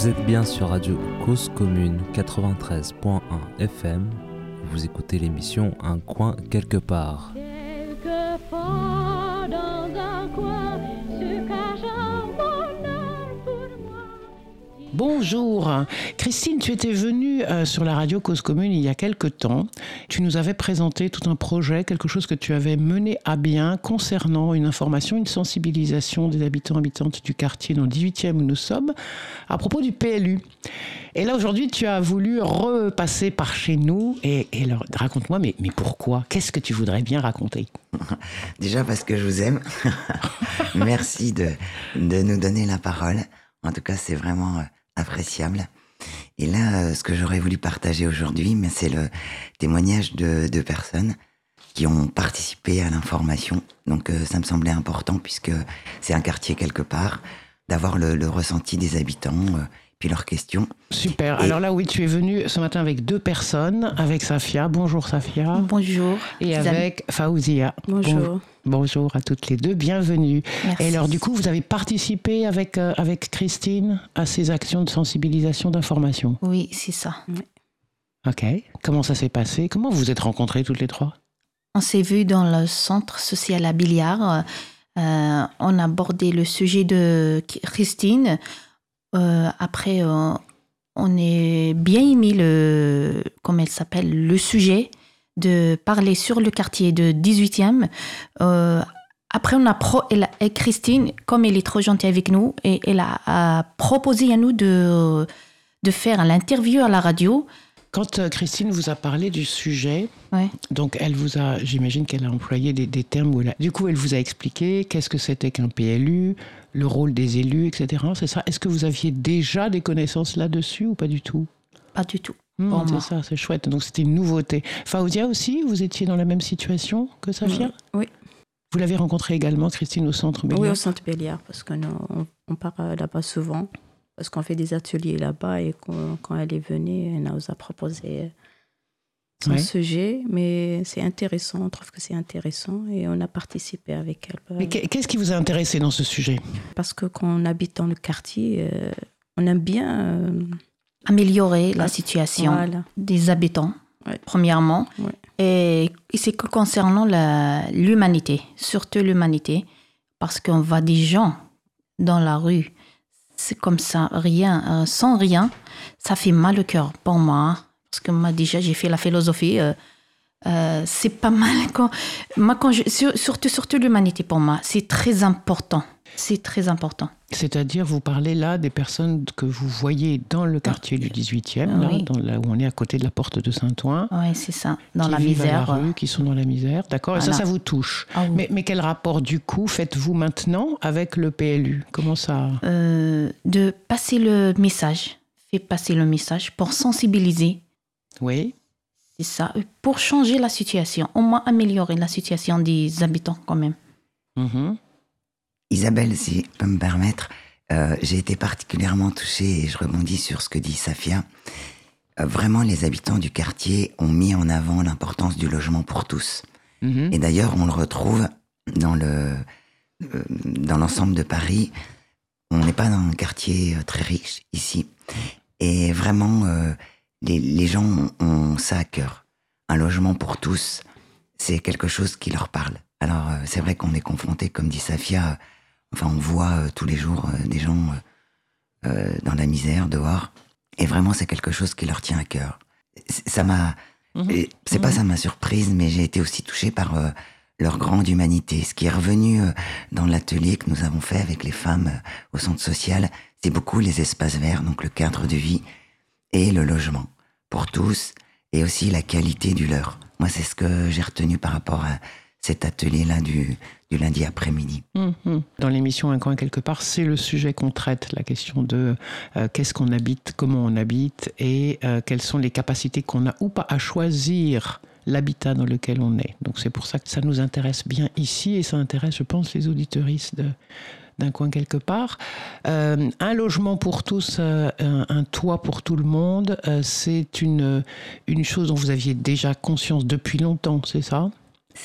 Vous êtes bien sur Radio Cause Commune 93.1 FM. Vous écoutez l'émission Un coin quelque part. Bonjour. Christine, tu étais venue euh, sur la radio Cause Commune il y a quelque temps. Tu nous avais présenté tout un projet, quelque chose que tu avais mené à bien concernant une information, une sensibilisation des habitants habitantes du quartier dans le 18e où nous sommes à propos du PLU. Et là aujourd'hui, tu as voulu repasser par chez nous et, raconte-moi, mais, mais pourquoi? Qu'est-ce que tu voudrais bien raconter? Déjà parce que je vous aime. Merci de, de nous donner la parole. En tout cas, c'est vraiment euh, appréciable. Et là, euh, ce que j'aurais voulu partager aujourd'hui, c'est le témoignage de, de personnes qui ont participé à l'information. Donc, euh, ça me semblait important puisque c'est un quartier quelque part, d'avoir le, le ressenti des habitants, euh, puis leurs questions. Super. Et- Alors là, oui, tu es venu ce matin avec deux personnes, avec Safia. Bonjour Safia. Bonjour. Et avec Faouzia. Bonjour. Bon- bonjour à toutes les deux, bienvenue. Merci. Et alors du coup, vous avez participé avec, euh, avec Christine à ces actions de sensibilisation, d'information? Oui, c'est ça. Ok. Comment ça s'est passé? Comment vous vous êtes rencontrées toutes les trois? On s'est vu dans le centre social à Billiard. Euh, on a abordé le sujet de Christine. Euh, après, euh, on est bien aimé le, comment elle s'appelle, le sujet de parler sur le quartier de 18e. Euh, après, on a pro, et Christine, comme elle est trop gentille avec nous, et elle a, a proposé à nous de, de faire l'interview à la radio. Quand euh, Christine vous a parlé du sujet, Ouais. donc elle vous a, j'imagine qu'elle a employé des, des termes où elle a- du coup elle vous a expliqué qu'est-ce que c'était qu'un PLU, le rôle des élus, etc. C'est ça? Est-ce que vous aviez déjà des connaissances là-dessus ou pas du tout? Pas du tout. Hmm, c'est ça, c'est chouette. Donc c'était une nouveauté. Faoudia aussi, vous étiez dans la même situation que Safia? Oui. Vous l'avez rencontrée également, Christine, au centre Oui, Béliard au centre Béliard, parce qu'on on, on part euh, là-bas souvent, parce qu'on fait des ateliers là-bas et quand elle est venue, elle nous a proposé son sujet, mais c'est intéressant, on trouve que c'est intéressant et on a participé avec elle. Mais qu'est- qu'est-ce qui vous a intéressé dans ce sujet? Parce que quand on habite dans le quartier, euh, on aime bien. euh, améliorer la situation voilà. des habitants, Ouais. premièrement. Ouais. Et, et c'est que concernant l'humanité, surtout l'humanité, parce qu'on voit des gens dans la rue, c'est comme ça, rien, euh, sans rien, ça fait mal au cœur pour moi. hein. Parce que moi, déjà, j'ai fait la philosophie. euh, euh, c'est pas mal quand, surtout, surtout l'humanité pour moi, c'est très important. C'est très important. C'est-à-dire, vous parlez là des personnes que vous voyez dans le quartier du 18e, là, Oui. dans- là où on est à côté de la porte de Saint-Ouen. Oui, c'est ça. Dans qui la vivent misère. à la rue, qui sont dans la misère, d'accord Et ça, ça vous touche. Ah oui. mais, mais quel rapport, du coup, faites-vous maintenant avec le PLU Comment ça? Euh, de passer le message, fait passer le message pour sensibiliser, Oui c'est ça, pour changer la situation, au moins améliorer la situation des habitants quand même. Mhm. Isabelle, si je peux me permettre, euh, j'ai été particulièrement touchée et je rebondis sur ce que dit Safia. Euh, vraiment, les habitants du quartier ont mis en avant l'importance du logement pour tous. Mhm. Et d'ailleurs, on le retrouve dans le euh, dans l'ensemble de Paris. On n'est pas dans un quartier très riche ici, et vraiment, les, les gens ont, ont ça à cœur. Un logement pour tous, c'est quelque chose qui leur parle. Alors, c'est vrai qu'on est confronté, comme dit Safia. Enfin, on voit euh, tous les jours euh, des gens euh, dans la misère dehors, et vraiment, c'est quelque chose qui leur tient à cœur. Ça m'a Mhm. C'est pas ça ma surprise, mais j'ai été aussi touchée par euh, leur grande humanité. Ce qui est revenu euh, dans l'atelier que nous avons fait avec les femmes euh, au centre social, c'est beaucoup les espaces verts, donc le cadre de vie et le logement pour tous, et aussi la qualité du leur. Moi, c'est ce que j'ai retenu par rapport à cet atelier-là du, lundi après-midi. Mhm. Dans l'émission Un coin quelque part, c'est le sujet qu'on traite, la question de euh, qu'est-ce qu'on habite, comment on habite et euh, quelles sont les capacités qu'on a ou pas à choisir l'habitat dans lequel on est. Donc c'est pour ça que ça nous intéresse bien ici et ça intéresse, je pense, les auditeuristes d'un coin quelque part. Euh, un logement pour tous, un, toit pour tout le monde, c'est une chose dont vous aviez déjà conscience depuis longtemps, c'est ça?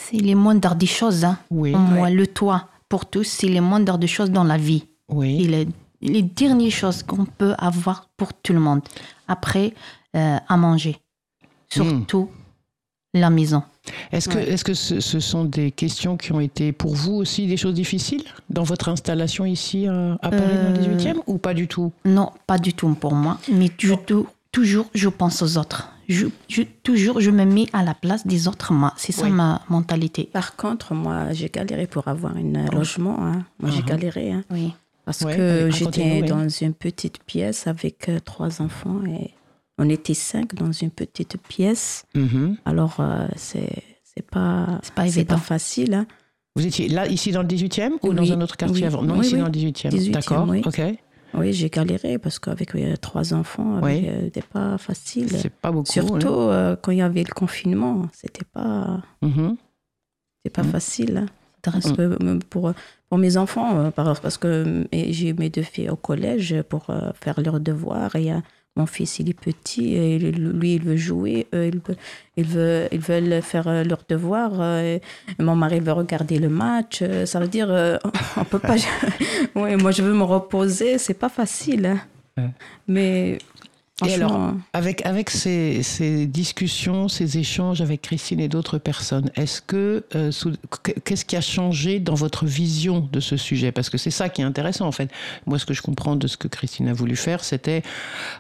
C'est les moindres des choses. Hein. Oui. Au moins, le toit pour tous, c'est les moindres des choses dans la vie. Oui. Il est les dernières choses qu'on peut avoir pour tout le monde. Après, euh, à manger. Surtout la maison. Est-ce que, Ouais. est-ce que ce, ce sont des questions qui ont été pour vous aussi des choses difficiles dans votre installation ici à, à Paris dans le Euh, 18e ou pas du tout? Non, pas du tout pour moi. Mais tou- toujours, je pense aux autres. Je, je- toujours, je me mets à la place des autres. C'est ça Oui. ma mentalité. Par contre, moi, j'ai galéré pour avoir un logement. hein. Moi, j'ai Mhm. galéré. hein. Oui. Parce Ouais, que j'étais dans une petite pièce avec euh, trois enfants et on était cinq dans une petite pièce. Mhm. Alors, euh, c'est pas, pas évident. pas facile. hein. Vous étiez là, ici dans le 18e ou Oui, dans un autre quartier oui. avant? Non, ici dans le 18e. 18e, D'accord, oui. ok. Oui, j'ai galéré parce qu'avec euh, trois enfants, Oui. euh, c'était pas facile. C'est pas beaucoup. Surtout hein. euh, quand il y avait le confinement, c'était pas, Mhm. c'était pas Mhm. facile. hein. Très- Parce que, pour, pour mes enfants, par- parce que j'ai mes deux filles au collège pour faire leurs devoirs. Et mon fils, il est petit, et il- lui, il veut jouer. Eux, ils, veulent, ils, veulent, ils veulent faire euh, leurs devoirs. euh, et mon mari veut regarder le match. euh, Ça veut dire, euh, on peut pas. ouais, moi, je veux me reposer. C'est pas facile. hein. Ouais. Mais. Et alors, franchement, Avec, avec ces, ces discussions, ces échanges avec Christine et d'autres personnes, est-ce que euh, qu'est-ce qui a changé dans votre vision de ce sujet? Parce que c'est ça qui est intéressant en fait. Moi, ce que je comprends de ce que Christine a voulu faire, c'était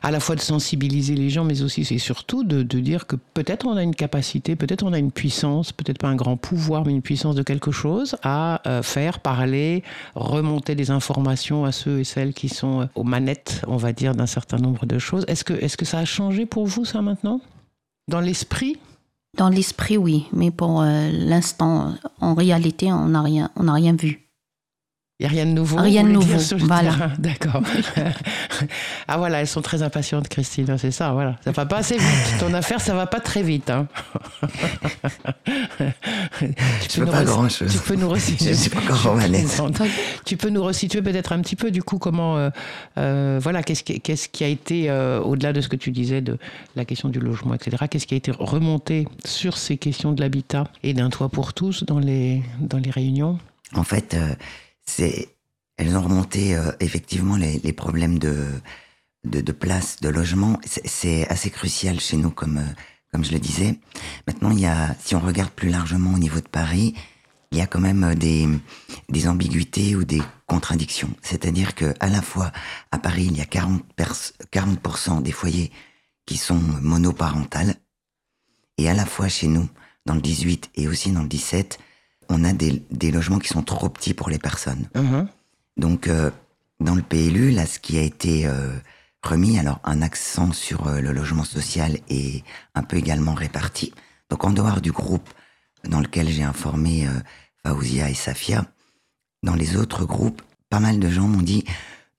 à la fois de sensibiliser les gens, mais aussi c'est surtout de, de dire que peut-être on a une capacité, peut-être on a une puissance, peut-être pas un grand pouvoir, mais une puissance de quelque chose à euh, faire parler, remonter des informations à ceux et celles qui sont euh, aux manettes, on va dire, d'un certain nombre de choses. Est-ce est-ce que ça a changé pour vous, ça, maintenant? Dans l'esprit? Dans l'esprit, oui. Mais pour euh, l'instant, en réalité, on n'a rien, on n'a rien vu. Il n'y a rien de nouveau Rien de nouveau, sur le voilà. D'accord. ah voilà, elles sont très impatientes, Christine, hein, c'est ça, voilà. Ça va pas assez vite. Ton affaire, ça va pas très vite. Hein. Je peux pas grand-chose. Tu peux nous resituer. Je suis pas encore romanesque. Tu peux nous resituer peut-être un petit peu, du coup, comment, euh, euh, voilà, qu'est-ce qui, qu'est-ce qui a été, euh, au-delà de ce que tu disais de la question du logement, etc., qu'est-ce qui a été remonté sur ces questions de l'habitat et d'un toit pour tous dans les, dans les réunions? En fait, euh, elles ont remonté euh, effectivement les, problèmes de, place, de logement. C'est, assez crucial chez nous, comme, euh, comme je le disais. Maintenant, il y a, si on regarde plus largement au niveau de Paris, il y a quand même euh, des, ambiguïtés ou des contradictions. C'est-à-dire que à la fois à Paris, il y a 40, pers- 40% des foyers qui sont monoparentales, et à la fois chez nous, dans le 18 et aussi dans le 17, on a des, des logements qui sont trop petits pour les personnes. Mhm. Donc, euh, dans le PLU, là, ce qui a été euh, remis, alors un accent sur euh, le logement social est un peu également réparti. Donc, en dehors du groupe dans lequel j'ai informé Faouzia et Safia, dans les autres groupes, pas mal de gens m'ont dit,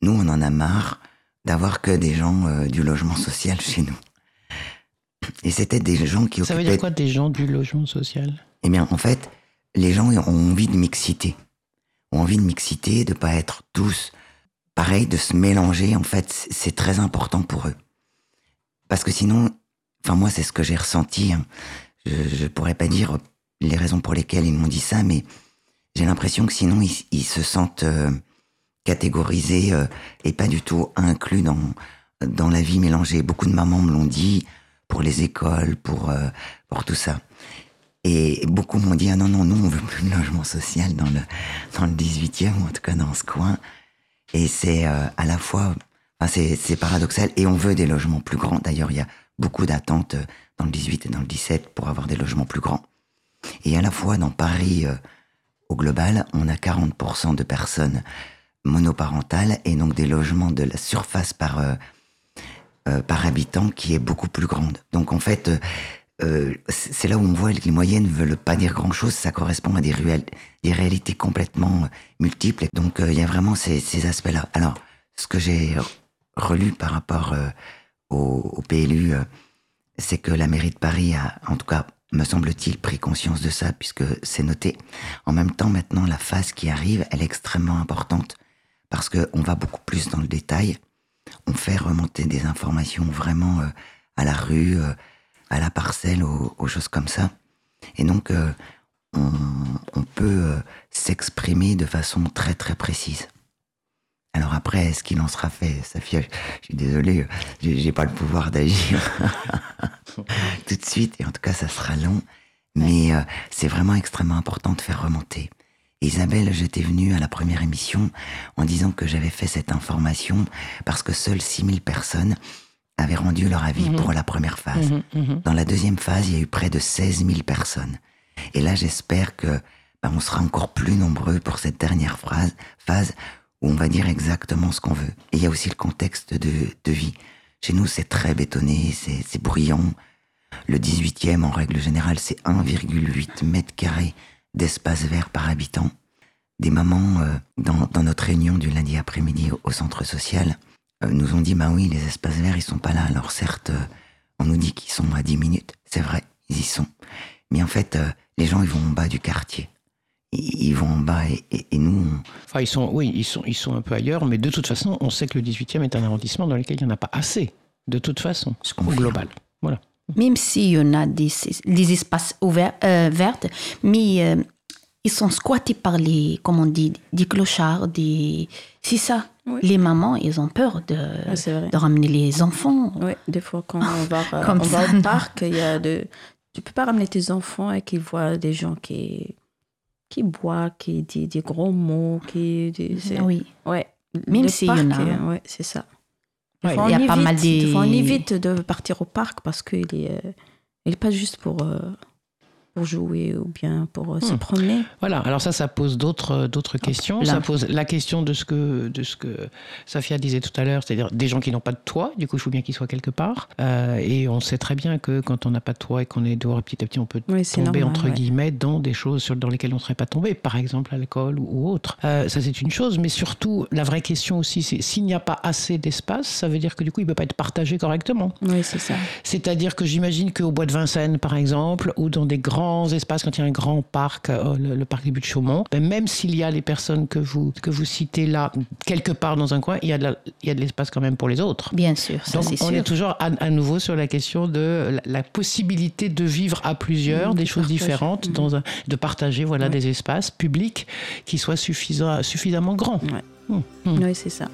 nous, on en a marre d'avoir que des gens du logement social chez nous. Et c'était des gens qui Ça veut dire quoi des gens du logement social? Eh bien, en fait, les gens ont envie de mixité. Ont envie de mixité, de pas être tous pareil, de se mélanger. En fait, c'est très important pour eux. Parce que sinon, enfin, moi, c'est ce que j'ai ressenti. hein. Je, je pourrais pas dire les raisons pour lesquelles ils m'ont dit ça, mais j'ai l'impression que sinon, ils, ils se sentent euh, catégorisés euh, et pas du tout inclus dans, dans la vie mélangée. Beaucoup de mamans me l'ont dit pour les écoles, pour, euh, pour tout ça. Et beaucoup m'ont dit, ah non, non, nous, on veut plus de logement social dans le, dans le 18e, ou en tout cas dans ce coin. Et c'est euh, à la fois, enfin, c'est, paradoxal, et on veut des logements plus grands. D'ailleurs, il y a beaucoup d'attentes euh, dans le 18 et dans le 17 pour avoir des logements plus grands. Et à la fois, dans Paris, euh, au global, on a 40% de personnes monoparentales, et donc des logements de la surface par, par habitant qui est beaucoup plus grande. Donc en fait, euh, c'est là où on voit que les moyennes veulent pas dire grand chose, ça correspond à des, ruelles, des réalités complètement euh, multiples. Donc euh, il y a vraiment ces, ces aspects-là. Alors, ce que j'ai relu par rapport au, au PLU, c'est que la mairie de Paris a, en tout cas, me semble-t-il, pris conscience de ça, puisque c'est noté. En même temps, maintenant, la phase qui arrive, elle est extrêmement importante, parce qu'on va beaucoup plus dans le détail. On fait remonter des informations vraiment à la rue, à la parcelle, aux, aux choses comme ça. Et donc, euh, on, peut euh, s'exprimer de façon très très précise. Alors après, est-ce qu'il en sera fait Safia, je suis désolé, j'ai j'ai pas le pouvoir d'agir tout de suite, et en tout cas, ça sera long. Mais euh, c'est vraiment extrêmement important de faire remonter. Isabelle, j'étais venue à la première émission en disant que j'avais fait cette information parce que seules 6000 personnes avaient rendu leur avis pour la première phase. Dans la deuxième phase, il y a eu près de 16 000 personnes. Et là, j'espère que ben, on sera encore plus nombreux pour cette dernière phrase, phase où on va dire exactement ce qu'on veut. Et il y a aussi le contexte de, de vie. Chez nous, c'est très bétonné, c'est c'est bruyant. Le 18e, en règle générale, c'est 1,8 mètres carrés d'espace vert par habitant. Des mamans, euh, dans, dans notre réunion du lundi après-midi au, centre social, nous ont dit, bah oui, les espaces verts, ils sont pas là. Alors certes, euh, on nous dit qu'ils sont à 10 minutes. C'est vrai, ils y sont. Mais en fait, euh, les gens, ils vont en bas du quartier. Ils, vont en bas et, et- et nous, on- Enfin, ils sont, oui, ils sont, ils sont un peu ailleurs, mais de toute façon, on sait que le 18e est un arrondissement dans lequel il n'y en a pas assez, de toute façon, au confirme. global. Voilà. Même s'il y en a des, des espaces ouverts, euh, verts, mais euh, ils sont squattés par les, comment on dit, des clochards, des... C'est ça. Oui. Les mamans, ils ont peur de, Ah, de ramener les enfants. Oui, des fois quand on va, Comme on ça, va au parc, il y a de... tu peux pas ramener tes enfants et qu'ils voient des gens qui, qui boivent, qui disent des gros mots, qui... c'est- Oui. Ouais. Même s'il y en a. parc, euh, ouais, c'est ça. Ouais, il y a pas mal des- fois, on évite de partir au parc parce qu'il est, euh, il est pas juste pour, euh, pour jouer ou bien pour euh, se Hmm. promener. Voilà, alors ça, ça pose d'autres euh, d'autres questions. là. Ça pose la question de ce que, de ce que Safia disait tout à l'heure, c'est-à-dire des gens qui n'ont pas de toit, du coup, il faut bien qu'ils soient quelque part. Euh, et on sait très bien que quand on n'a pas de toit et qu'on est dehors, petit à petit, on peut Oui, tomber, normal, entre ouais. guillemets, dans des choses sur- dans lesquelles on ne serait pas tombé, par exemple l'alcool ou, ou autre. Euh, ça, c'est une chose, mais surtout, la vraie question aussi, c'est s'il n'y a pas assez d'espace, ça veut dire que du coup, il ne peut pas être partagé correctement. Oui, c'est ça. C'est-à-dire que j'imagine qu'au bois de Vincennes, par exemple, ou dans des grands espaces, quand il y a un grand parc, euh, le, le parc des Buttes-Chaumont, ben, même s'il y a les personnes que vous, que vous citez là, quelque part dans un coin, il y a de la- il y a de l'espace quand même pour les autres. Bien sûr, ça Donc on sûr. est toujours à, à nouveau sur la question de la, la possibilité de vivre à plusieurs, Mmh, des de choses partage. différentes, Mmh. dans un- de partager voilà, Ouais. des espaces publics qui soient suffisants, suffisamment grands. Ouais. Mmh, mmh. Oui, c'est ça.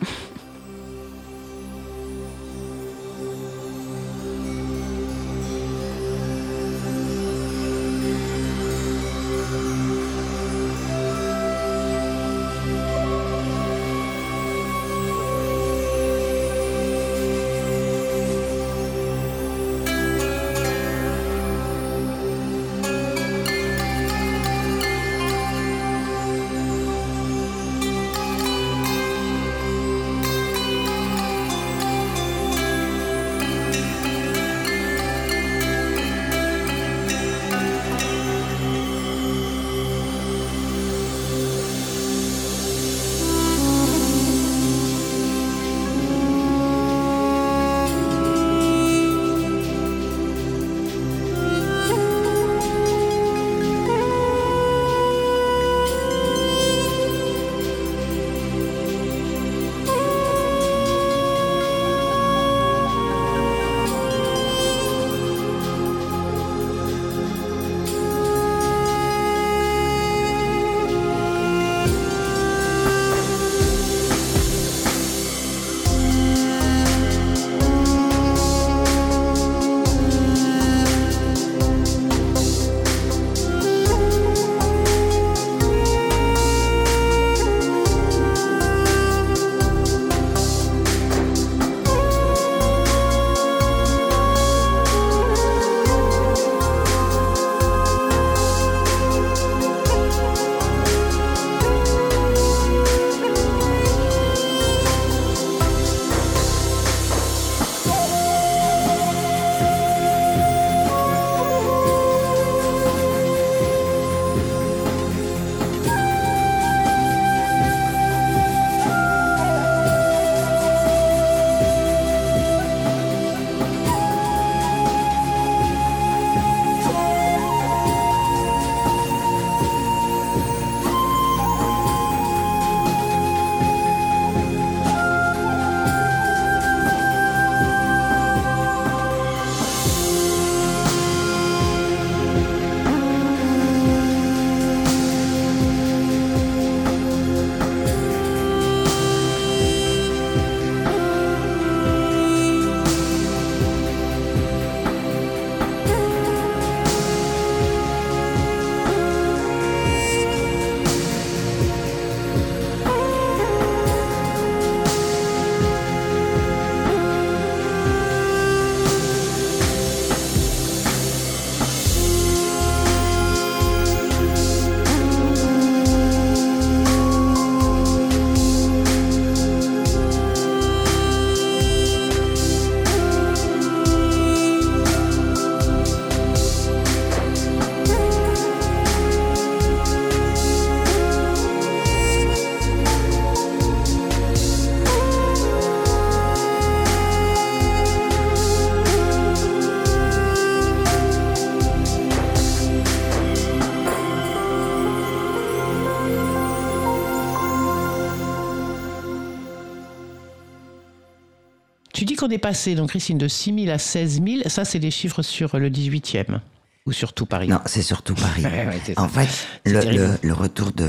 Est passé, donc Christine, de 6 000 à 16 000, ça c'est des chiffres sur le 18e ou sur tout Paris Non, c'est surtout Paris. Ouais, ouais. En fait, le, terrible. le- le retour de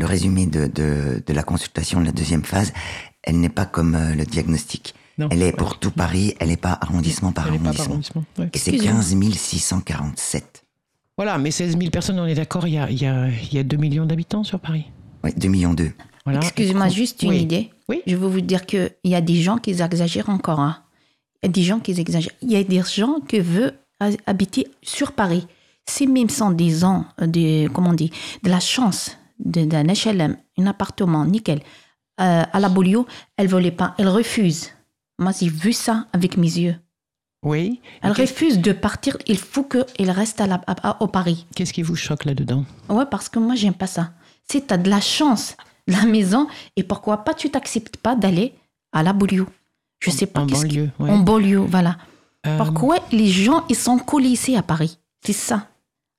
le résumé de, de, de la consultation de la deuxième phase, elle n'est pas comme euh, le diagnostic. Non. Elle est pour tout Paris, elle n'est pas arrondissement par Elle est pas par arrondissement. ouais. Et c'est Excusez-moi. 15 647. Voilà, mais 16 000 personnes, on est d'accord, il y a, il y, a, il y a 2 millions d'habitants sur Paris. Oui, 2 millions 2. Voilà. Excusez-moi, Et- juste une oui. idée. Oui. Je veux vous dire qu'il y a des gens qui exagèrent encore. hein. Il y a des gens qui exagèrent. Il y a des gens qui veulent ha- habiter sur Paris. Si même sans des ans, euh, de, comment on dit, de la chance d'un HLM, un appartement, nickel, euh, à la Bolio, elle ne pas, elle refuse. Moi, j'ai vu ça avec mes yeux. Oui. Elle refuse de partir. Il faut qu'elle reste à la, à- au Paris. Qu'est-ce qui vous choque là-dedans? Ouais, parce que moi, j'aime pas ça. Si tu as de la chance, la maison, et pourquoi pas tu t'acceptes pas d'aller à la banlieue Je sais pas. En banlieue, ouais. En banlieue, voilà. Euh, Pourquoi les gens, ils sont collés ici à Paris? C'est ça.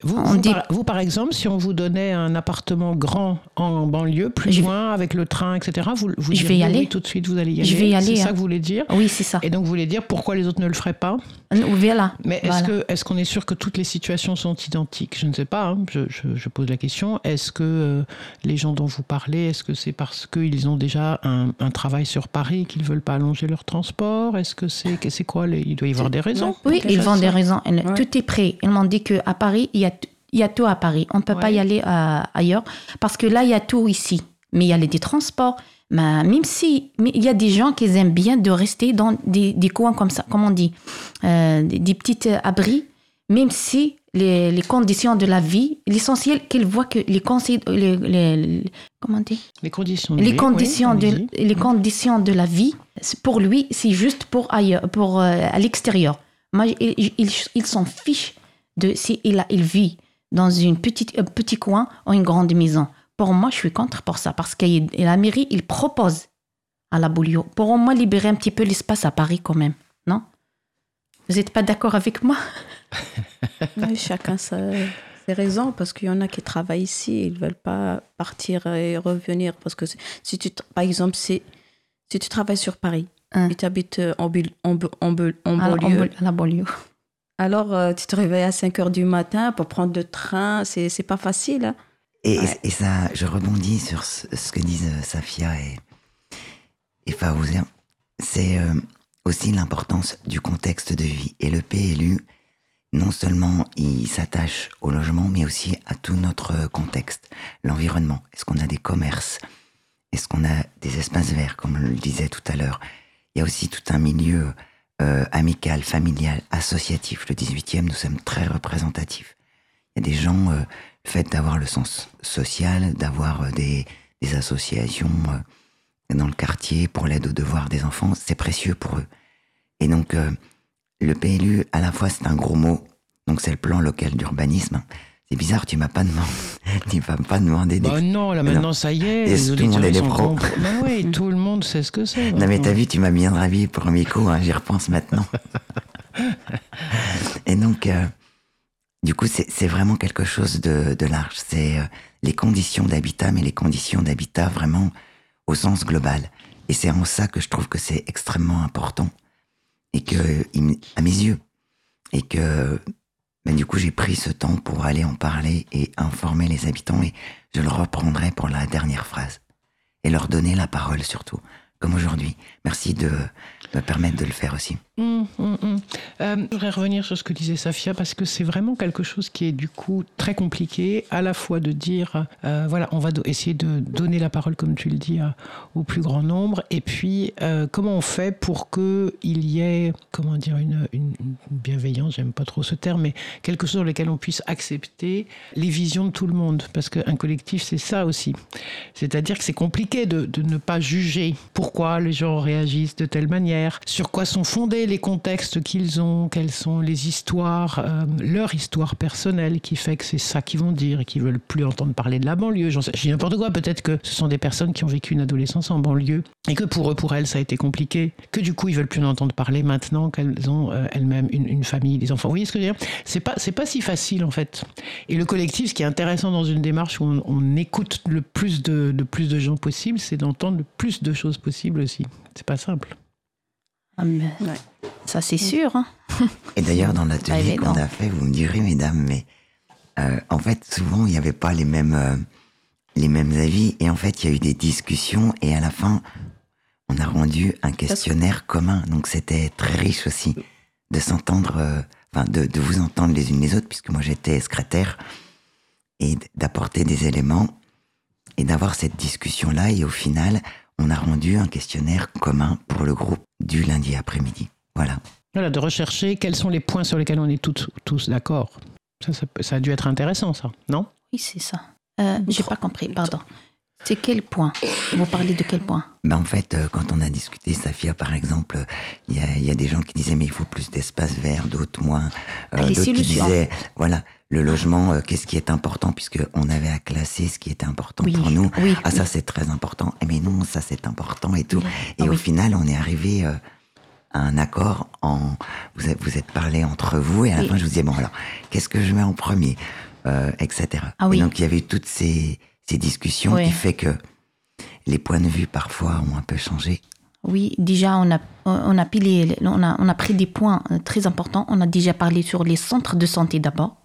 Vous, On vous, dit- par, vous, par exemple, si on vous donnait un appartement grand en banlieue, plus Je- loin, avec le train, etc., vous, vous Je vais y diriez aller. oui, tout de suite, vous allez y aller. Je vais y aller, C'est ça hein. que vous voulez dire? Oui, c'est ça. Et donc, vous voulez dire pourquoi les autres ne le feraient pas? Voilà. Mais est-ce Voilà. est-ce qu'on est sûr que toutes les situations sont identiques? Je ne sais pas. hein, je, je- je pose la question. Est-ce que euh, les gens dont vous parlez, est-ce que c'est parce qu'ils ont déjà un, un travail sur Paris qu'ils veulent pas allonger leur transport? Est-ce que c'est c'est quoi les- Il doit y avoir des raisons. Oui, ils vont des raisons. Ouais. Tout est prêt. Ils m'ont dit qu'à Paris, il y a, y a tout à Paris. On ne peut pas y aller euh, ailleurs. Parce que là, il y a tout ici. Mais il y a les des transports. Mais même si il y a des gens qui aiment bien de rester dans des, des coins comme ça, comme on dit, euh, des, des petits euh, abris, même si les, les conditions de la vie, l'essentiel qu'ils voient que les conseils, les, les- les- comment on dit? Les conditions. de les vie, conditions oui, de allez-y. les conditions de la vie pour lui c'est juste pour ailleurs pour euh, à l'extérieur moi il, il, il s'en fiche de si il a il vit dans une petite un petit coin ou une grande maison pour moi je suis contre pour ça parce que la mairie il propose à la Boulio pour au moins libérer un petit peu l'espace à Paris quand même non? Vous n'êtes pas d'accord avec moi? Oui, chacun sa, ses raisons, parce qu'il y en a qui travaillent ici, ils ne veulent pas partir et revenir. Parce que si tu, par exemple, si, si tu travailles sur Paris Hein. et tu habites en, bul- en, en, à, la- banlieue, à la Boulio alors euh, tu te réveilles à 5 heures du matin pour prendre le train, c'est c'est pas facile. hein. Et, Ouais. et ça, je rebondis sur ce, ce que disent euh, Safia et, et Fawzia. C'est euh, aussi l'importance du contexte de vie. Et le PLU, non seulement il s'attache au logement, mais aussi à tout notre contexte, l'environnement. Est-ce qu'on a des commerces? Est-ce qu'on a des espaces verts, comme je le disais tout à l'heure? Il y a aussi tout un milieu euh, amical, familial, associatif. Le 18e, nous sommes très représentatifs. Il y a des gens, euh, le fait d'avoir le sens social, d'avoir euh, des, des associations euh, dans le quartier pour l'aide aux devoirs des enfants, c'est précieux pour eux. Et donc, euh, le PLU, à la fois, c'est un gros mot, donc c'est le plan local d'urbanisme. C'est bizarre, tu m'as pas demandé, tu m'as pas demandé des... Bah non, là maintenant ça y est, les tout le monde est des pros. Bah oui, tout le monde sait ce que c'est. Non mais t'as vu, tu m'as bien ravi pour un micro, hein, j'y repense maintenant. Et donc, euh, du coup, c'est vraiment quelque chose de, de large. C'est euh, les conditions d'habitat, mais les conditions d'habitat vraiment au sens global. Et c'est en ça que je trouve que c'est extrêmement important. Et que, à mes yeux, et que ben, du coup, j'ai pris ce temps pour aller en parler et informer les habitants. Et je le reprendrai pour la dernière phrase. Et leur donner la parole surtout, comme aujourd'hui. Merci de me permettre de le faire aussi. Hum, hum, hum. Euh, je voudrais revenir sur ce que disait Safia parce que c'est vraiment quelque chose qui est du coup très compliqué, à la fois de dire, euh, voilà, on va essayer de donner la parole, comme tu le dis, à- au plus grand nombre, et puis euh, comment on fait pour que il y ait, comment dire, une bienveillance, j'aime pas trop ce terme, mais quelque chose dans lequel on puisse accepter les visions de tout le monde, parce qu'un collectif, c'est ça aussi. C'est-à-dire que c'est compliqué de, de ne pas juger pourquoi les gens réagissent de telle manière, sur quoi sont fondés les contextes qu'ils ont, quelles sont les histoires, euh, leur histoire personnelle qui fait que c'est ça qu'ils vont dire et qu'ils veulent plus entendre parler de la banlieue. J'en sais, n'importe quoi. Peut-être que ce sont des personnes qui ont vécu une adolescence en banlieue et que pour eux, pour elles, ça a été compliqué, que du coup ils veulent plus en entendre parler maintenant qu'elles ont euh, elles-mêmes une, famille, des enfants. Vous voyez ce que je veux dire? C'est pas c'est pas si facile en fait. Et le collectif, ce qui est intéressant dans une démarche où on, écoute le plus de, de plus de gens possible, c'est d'entendre le plus de choses possibles aussi. C'est pas simple. Ah, mais Ouais. Ça, c'est sûr. hein. Et d'ailleurs, dans l'atelier qu'on a fait, vous me direz, mesdames, mais euh, en fait, souvent, il n'y avait pas les mêmes, euh, les mêmes avis. Et en fait, il y a eu des discussions. Et à la fin, on a rendu un questionnaire commun. Donc, c'était très riche aussi de s'entendre, euh, enfin, de, de vous entendre les unes les autres, puisque moi, j'étais secrétaire, et d'apporter des éléments et d'avoir cette discussion-là. Et au final, on a rendu un questionnaire commun pour le groupe du lundi après-midi. Voilà. Voilà, de rechercher quels sont les points sur lesquels on est toutes- tous d'accord. Ça, ça, a dû être intéressant, ça, non? Oui, c'est ça. Euh, J'ai pas compris, pardon. C'est quel point? Vous parlez de quel point? Ben en fait, euh, quand on a discuté, Safia, par exemple, il y a, il y a des gens qui disaient mais il faut plus d'espace vert, d'autres moins. Euh, d'autres qui disaient, voilà, le logement, euh, qu'est-ce qui est important, puisque on avait à classer ce qui était important Oui, pour nous. oui, ah, ça c'est très important. Eh, mais non, ça c'est important et tout. Et Ah au final, on est arrivé euh, à un accord en. Vous êtes, vous êtes parlé entre vous et à la fin, je vous disais, bon, alors, qu'est-ce que je mets en premier euh, Etc. Ah et donc, il y avait eu toutes ces, ces discussions qui fait que les points de vue parfois ont un peu changé. Oui, déjà, on a, on, a pilé- on, a, on a pris des points très importants. On a déjà parlé sur les centres de santé d'abord.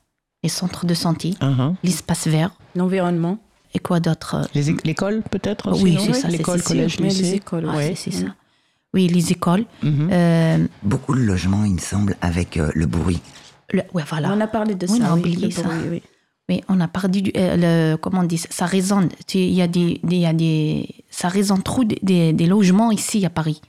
Les centres de santé, Mhm. l'espace vert. L'environnement. Et quoi d'autre euh, L'école, peut-être aussi, Oui, c'est ça, L'école, collège, les écoles, ah, ouais. c'est ça. Oui, les écoles. Mhm. Euh, Beaucoup de logements, il me semble, avec euh, le bruit. le- ouais, voilà. On a parlé de Oui, ça. on a oublié ça. bruit, oui. Oui, on a parlé du. euh, le, comment on dit ça, résonne. Il y a des, y a des. Ça résonne trop des, des- des logements ici à Paris.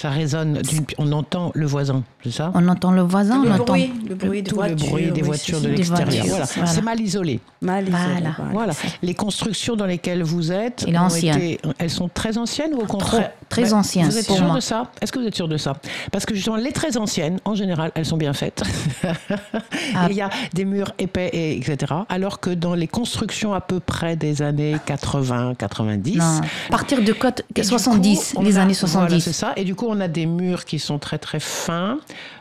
Ça résonne, d'une- on entend le voisin, c'est ça? On entend le voisin, on Le entend. bruit, le bruit Tout voitures. le bruit des oui, voitures c'est de l'extérieur. Voilà. voilà. C'est mal isolé. Mal isolé, Voilà. Voilà. Les constructions dans lesquelles vous êtes, Et ont l'ancien. été- elles sont très anciennes ou au contraire très Ben, anciennes, Vous êtes pour sûr moi. de ça Est-ce que vous êtes sûr de ça Parce que justement, les très anciennes, en général, elles sont bien faites. Ah. Il y a des murs épais, et etc. Alors que dans les constructions à peu près des années 80, 90, Non. À partir de côte et du 70, coup, les a- années Voilà, 70. c'est ça. Et du coup, on a des murs qui sont très très fins,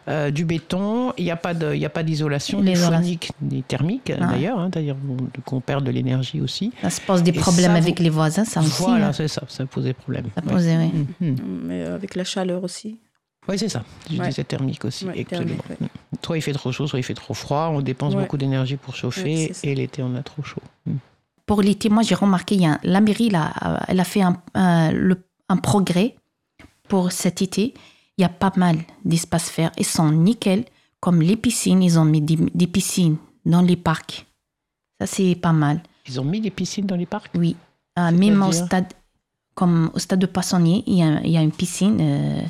euh, du béton. Il n'y a pas de, il y a pas d'isolation, ni phonique ni thermique Ah. d'ailleurs. hein. D'ailleurs, on, du coup, on perd de l'énergie aussi. ça se pose des Et problèmes ça, avec vous- les voisins, ça aussi. voilà, hein. c'est ça. Ça posait problème. Ça Ouais. posait, oui. Mhm. Mais euh, avec la chaleur aussi. Oui, c'est ça. Je Ouais. disais thermique aussi. Ouais, absolument. thermique, ouais. Soit il fait trop chaud, soit il fait trop froid. On dépense Ouais. beaucoup d'énergie pour chauffer et l'été, on a trop chaud. Pour l'été, moi, j'ai remarqué, il y a, la mairie, là, euh, elle a fait un, un- le- un progrès pour cet été. Il y a pas mal d'espaces verts. Ils sont nickel. Comme les piscines, ils ont mis des, des piscines dans les parcs. Ça, c'est pas mal. Ils ont mis des piscines dans les parcs? Oui. Euh, même au stade, comme au stade de Poissonnier, il y a, il y a une piscine. euh,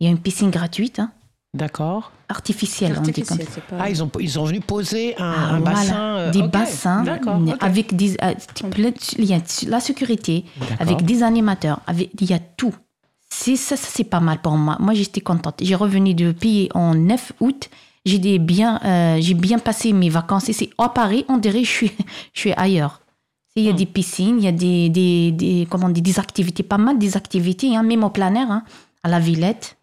il y a une piscine gratuite, hein, D'accord. artificielle, on dit comme pas. Ah, ils ont, ils sont venus poser un, Ah, un voilà. bassin. euh, des bassins D'accord. ok. avec des euh, plein de- il y a la sécurité avec des animateurs avec il y a tout c'est ça, ça, c'est pas mal pour moi. Moi j'étais contente. J'ai revenu de pays en 9 août. J'ai bien euh, j'ai bien passé mes vacances. Ici à Paris. On dirait que je suis je suis ailleurs. Il y a Hmm. des piscines il y a des, des, des comment dit, des activités pas mal des activités hein, même au plein air hein, à la Villette.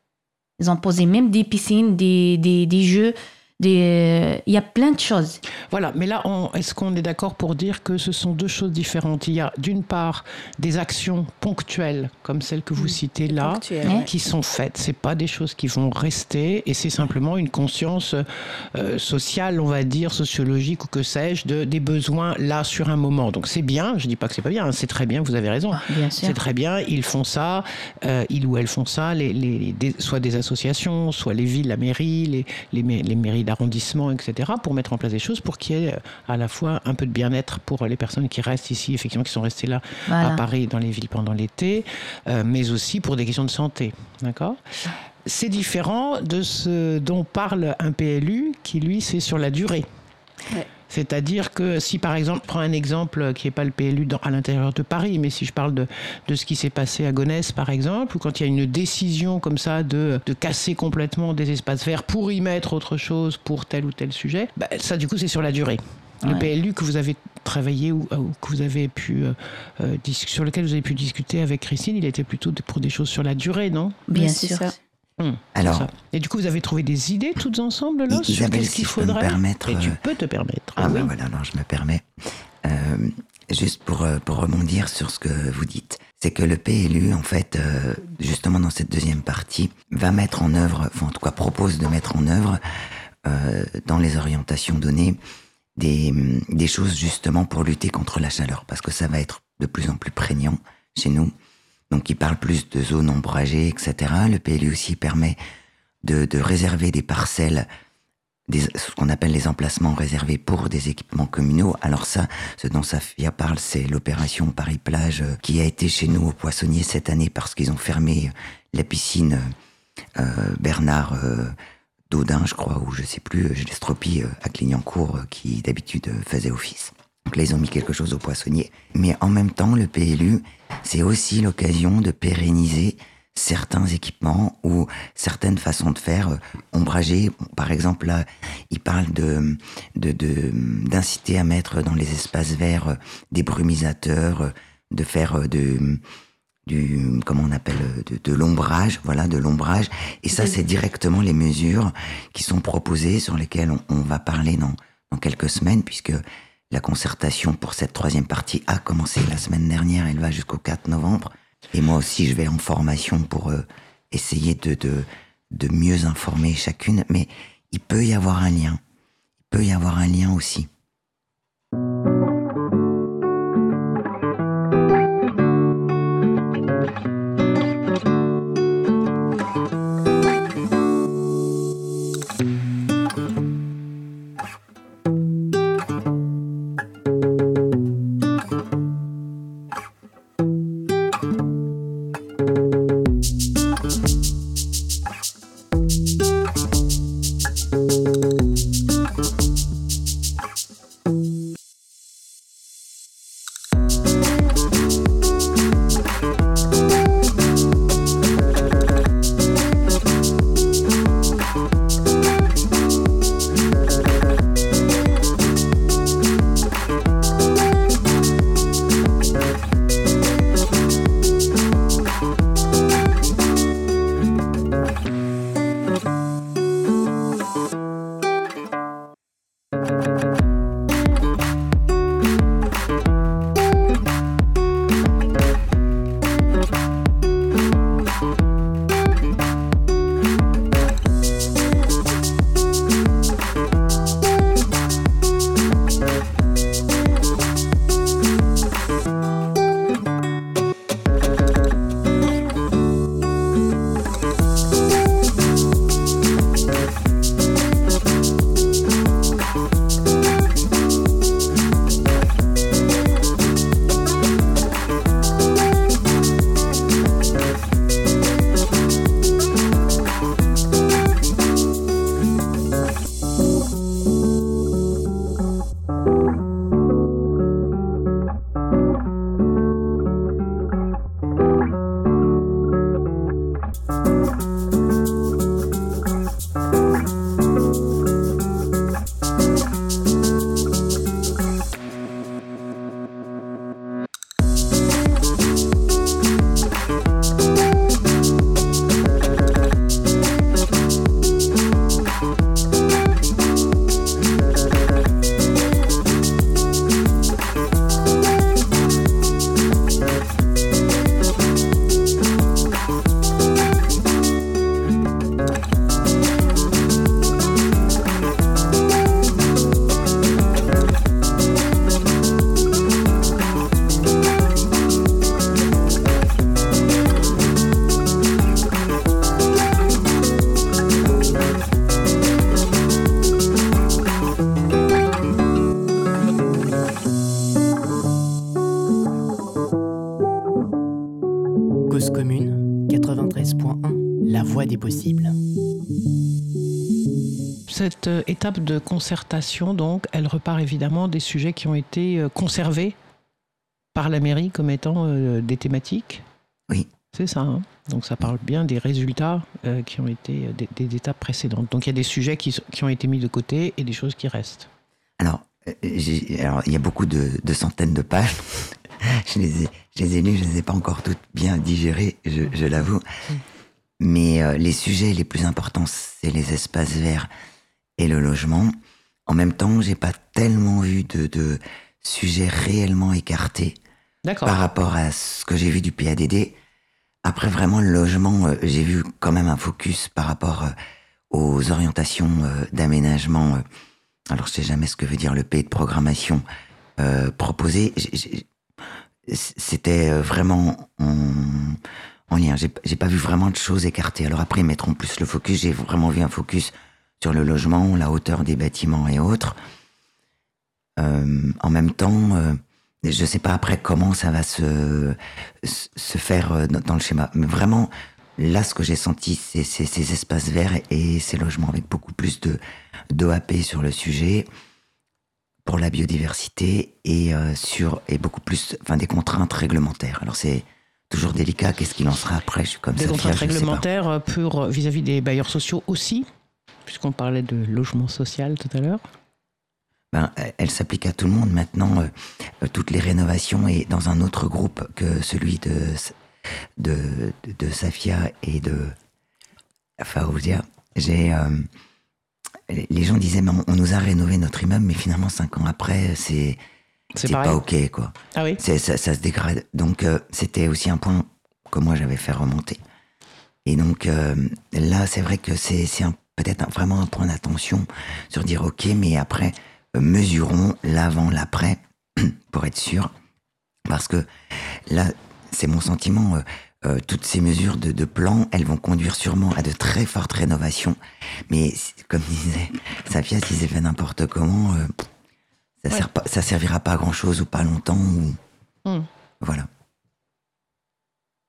Ils ont posé même des piscines des, des, des jeux des euh, il y a plein de choses Voilà, mais là, on- est-ce qu'on est d'accord pour dire que ce sont deux choses différentes? Il y a d'une part des actions ponctuelles, comme celles que vous citez là, Ponctuel, Ouais. ouais. qui sont faites. C'est pas des choses qui vont rester, et c'est simplement une conscience euh, sociale, on va dire, sociologique ou que sais-je, de, des besoins là sur un moment. Donc c'est bien. Je dis pas que c'est pas bien. hein, c'est très bien. Vous avez raison. Ah, bien sûr C'est très bien, ils font ça, euh, ils ou elles font ça, les, les- les- des- soit des associations, soit les villes, la mairie, les, les mairies d'arrondissement, etc., pour mettre en place des choses pour qu'il y ait euh, à la fois un peu de bien-être pour les personnes qui restent ici, effectivement, qui sont restées là Voilà. à Paris, dans les villes pendant l'été, euh, mais aussi pour des questions de santé. D'accord? C'est différent de ce dont parle un PLU qui, lui, c'est sur la durée. Ouais. C'est-à-dire que si, par exemple, je prends un exemple qui n'est pas le PLU dans- à l'intérieur de Paris, mais si je parle de, de ce qui s'est passé à Gonesse, par exemple, ou quand il y a une décision comme ça de, de casser complètement des espaces verts pour y mettre autre chose pour tel ou tel sujet, bah, ça, du coup, c'est sur la durée. Le Ouais. PLU que vous avez travaillé ou, ou que vous avez pu, euh, euh, sur lequel vous avez pu discuter avec Christine, il était plutôt pour des choses sur la durée, non? Bien Oui, c'est sûr ça. Hum, c'est Alors-. Et du coup, vous avez trouvé des idées toutes ensemble là sur Isabelle, si qu'il je peux me faudrait permettre, Et tu euh, peux te permettre. Ah oui. ben voilà, alors je me permets. Euh, juste pour, euh, pour rebondir sur ce que vous dites, c'est que le PLU, en fait, euh, justement dans cette deuxième partie, va mettre en œuvre, enfin en tout cas propose de mettre en œuvre euh, dans les orientations données des, des choses justement pour lutter contre la chaleur, parce que ça va être de plus en plus prégnant chez nous. Donc il parle plus de zones ombragées, etc. Le PLU aussi permet de, réserver des parcelles ce qu'on appelle les emplacements réservés pour des équipements communaux. Alors ça, ce dont Safia parle, c'est l'opération Paris-Plage euh, qui a été chez nous au Poissonnier cette année parce qu'ils ont fermé la piscine euh, Bernard euh, Daudin, je crois, ou je sais plus, euh, Gélestropie euh, à Clignancourt, euh, qui d'habitude euh, faisait office. Donc là, ils ont mis quelque chose au Poissonnier. Mais en même temps, le PLU, c'est aussi l'occasion de pérenniser certains équipements ou certaines façons de faire euh, ombragées. Par exemple, là, il parle de d'inciter à mettre dans les espaces verts euh, des brumisateurs, euh, de faire de du comment on appelle de l'ombrage, voilà, de l'ombrage. Et ça, c'est directement les mesures qui sont proposées, sur lesquelles on, on va parler dans dans quelques semaines, puisque la concertation pour cette troisième partie a commencé la semaine dernière. Elle va jusqu'au 4 novembre. Et moi aussi, je vais en formation pour euh, essayer de, de, de mieux informer chacune. Mais il peut y avoir un lien. Il peut y avoir un lien aussi. Cette euh, étape de concertation, donc, elle repart évidemment des sujets qui ont été euh, conservés par la mairie comme étant euh, des thématiques. Oui. C'est ça. hein donc ça parle bien des résultats euh, qui ont été des, des étapes précédentes. Donc il y a des sujets qui, qui ont été mis de côté et des choses qui restent. Alors, alors, il y a beaucoup de, de centaines de pages. je, les ai, je les ai lues, je ne les ai pas encore toutes bien digérées, je, je l'avoue. Mais euh, les sujets les plus importants, c'est les espaces verts et le logement. En même temps, j'ai pas tellement vu de, de sujet réellement écarté D'accord. par rapport à ce que j'ai vu du PADD. Après, vraiment, le logement, euh, j'ai vu quand même un focus par rapport euh, aux orientations euh, d'aménagement. alors, je sais jamais ce que veut dire le P de programmation proposé. C'était vraiment en, en lien. J'ai j'ai pas vu vraiment de choses écartées. Alors après, ils mettront plus le focus. J'ai vraiment vu un focus sur le logement, la hauteur des bâtiments et autres. Euh, en même temps, euh, je sais pas après comment ça va se, se faire euh, dans, dans le schéma. Mais vraiment, là, ce que j'ai senti, c'est ces espaces verts et ces logements avec beaucoup plus de d'OAP sur le sujet pour la biodiversité et euh, sur et beaucoup plus, enfin des contraintes réglementaires. Alors c'est toujours délicat. Qu'est-ce qu'il en sera après? Je suis comme Des contraintes je sais pas. réglementaires pour vis-à-vis des bailleurs sociaux aussi, puisqu'on parlait de logement social tout à l'heure. ben, elle- s'applique à tout le monde maintenant. euh, euh, toutes les rénovations et dans un autre groupe que celui de de, de, de Safia et de Faouzia. J'ai euh, les gens disaient mais on, on nous a rénové notre immeuble, mais finalement cinq ans après c'est C'est pas ok quoi. Ah oui ça, ça se dégrade. Donc euh, c'était aussi un point que moi j'avais fait remonter. Et donc là, c'est vrai que c'est c'est un- peut-être vraiment un point d'attention sur dire ok, mais après euh, mesurons l'avant, l'après pour être sûr, parce que là, c'est mon sentiment. euh, euh, toutes ces mesures de, de plan, elles vont conduire sûrement à de très fortes rénovations. Mais comme disait Safia, si c'est fait n'importe comment, euh, ça, Ouais. sert pas, ça servira pas à grand chose ou pas longtemps. Ou... Hmm. Voilà.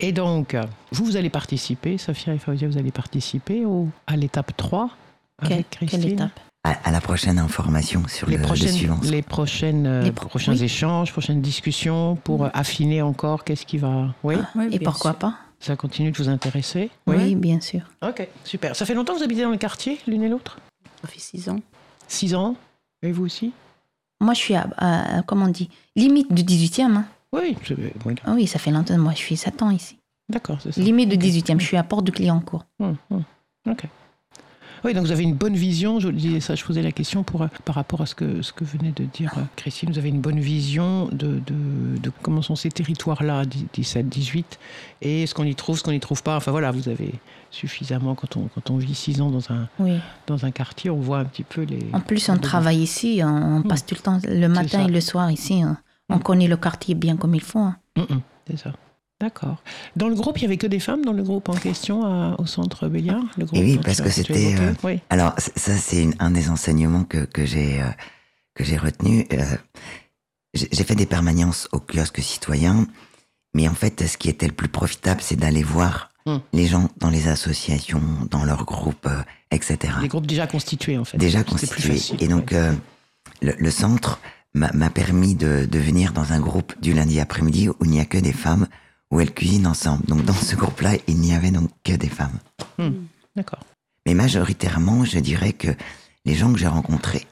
Et donc, vous, vous allez participer, Sophia et Fauzia, vous allez participer au, à l'étape 3 Quelle, avec quelle Christine étape À, à la prochaine information sur les le, le prochaines, suivant. les prochaines, euh, Les pro- prochains oui. échanges, prochaines discussions pour euh, affiner encore qu'est-ce qui va. Oui, Oui, Et pourquoi sûr. pas ça continue de vous intéresser. oui. bien sûr. Ok, super. Ça fait longtemps que vous habitez dans le quartier, l'une et l'autre? Ça fait six ans. Six ans Et vous aussi? Moi, je suis à, à- comment on dit, limite du 18e. hein. Oui. Ah oui, ça fait longtemps. Moi, je suis 7 ans ici. d'accord, c'est ça. Limite du 18e. Je suis à Porte de Clignancourt. Hum, hum. Ok. Oui, donc vous avez une bonne vision, je vous disais ça, je posais la question pour, euh, par rapport à ce que, ce que venait de dire euh, Christine, vous avez une bonne vision de, de, de comment sont ces territoires-là, 17, 18, et ce qu'on y trouve, ce qu'on n'y trouve pas. Enfin voilà, vous avez suffisamment, quand on, quand on vit six ans dans un, Oui. dans un quartier, on voit un petit peu les... En plus, on travaille ici. On, on passe tout le temps, le matin et le soir ici. hein. On Mm. connaît le quartier bien comme il faut. hein. Hum, hum, c'est ça. D'accord. Dans le groupe, il y avait que des femmes dans le groupe en question à- au centre Béliard le groupe Et oui, parce que c'était, euh, Oui. Alors ça, c'est une- un des enseignements que, que j'ai euh, que j'ai retenu. Euh, j'ai fait des permanences au kiosque citoyen, mais en fait, ce qui était le plus profitable, c'est d'aller voir Hmm. les gens dans les associations, dans leurs groupes, euh, etc. Des groupes déjà constitués en fait. déjà constitués. facile, Et donc, ouais. euh, le, le centre m'a permis de, de venir dans un groupe du lundi après-midi où il n'y a que des femmes, où elles cuisinent ensemble. Donc, dans ce groupe-là, il n'y avait donc que des femmes. D'accord. Mais majoritairement, je dirais que les gens que j'ai rencontrés,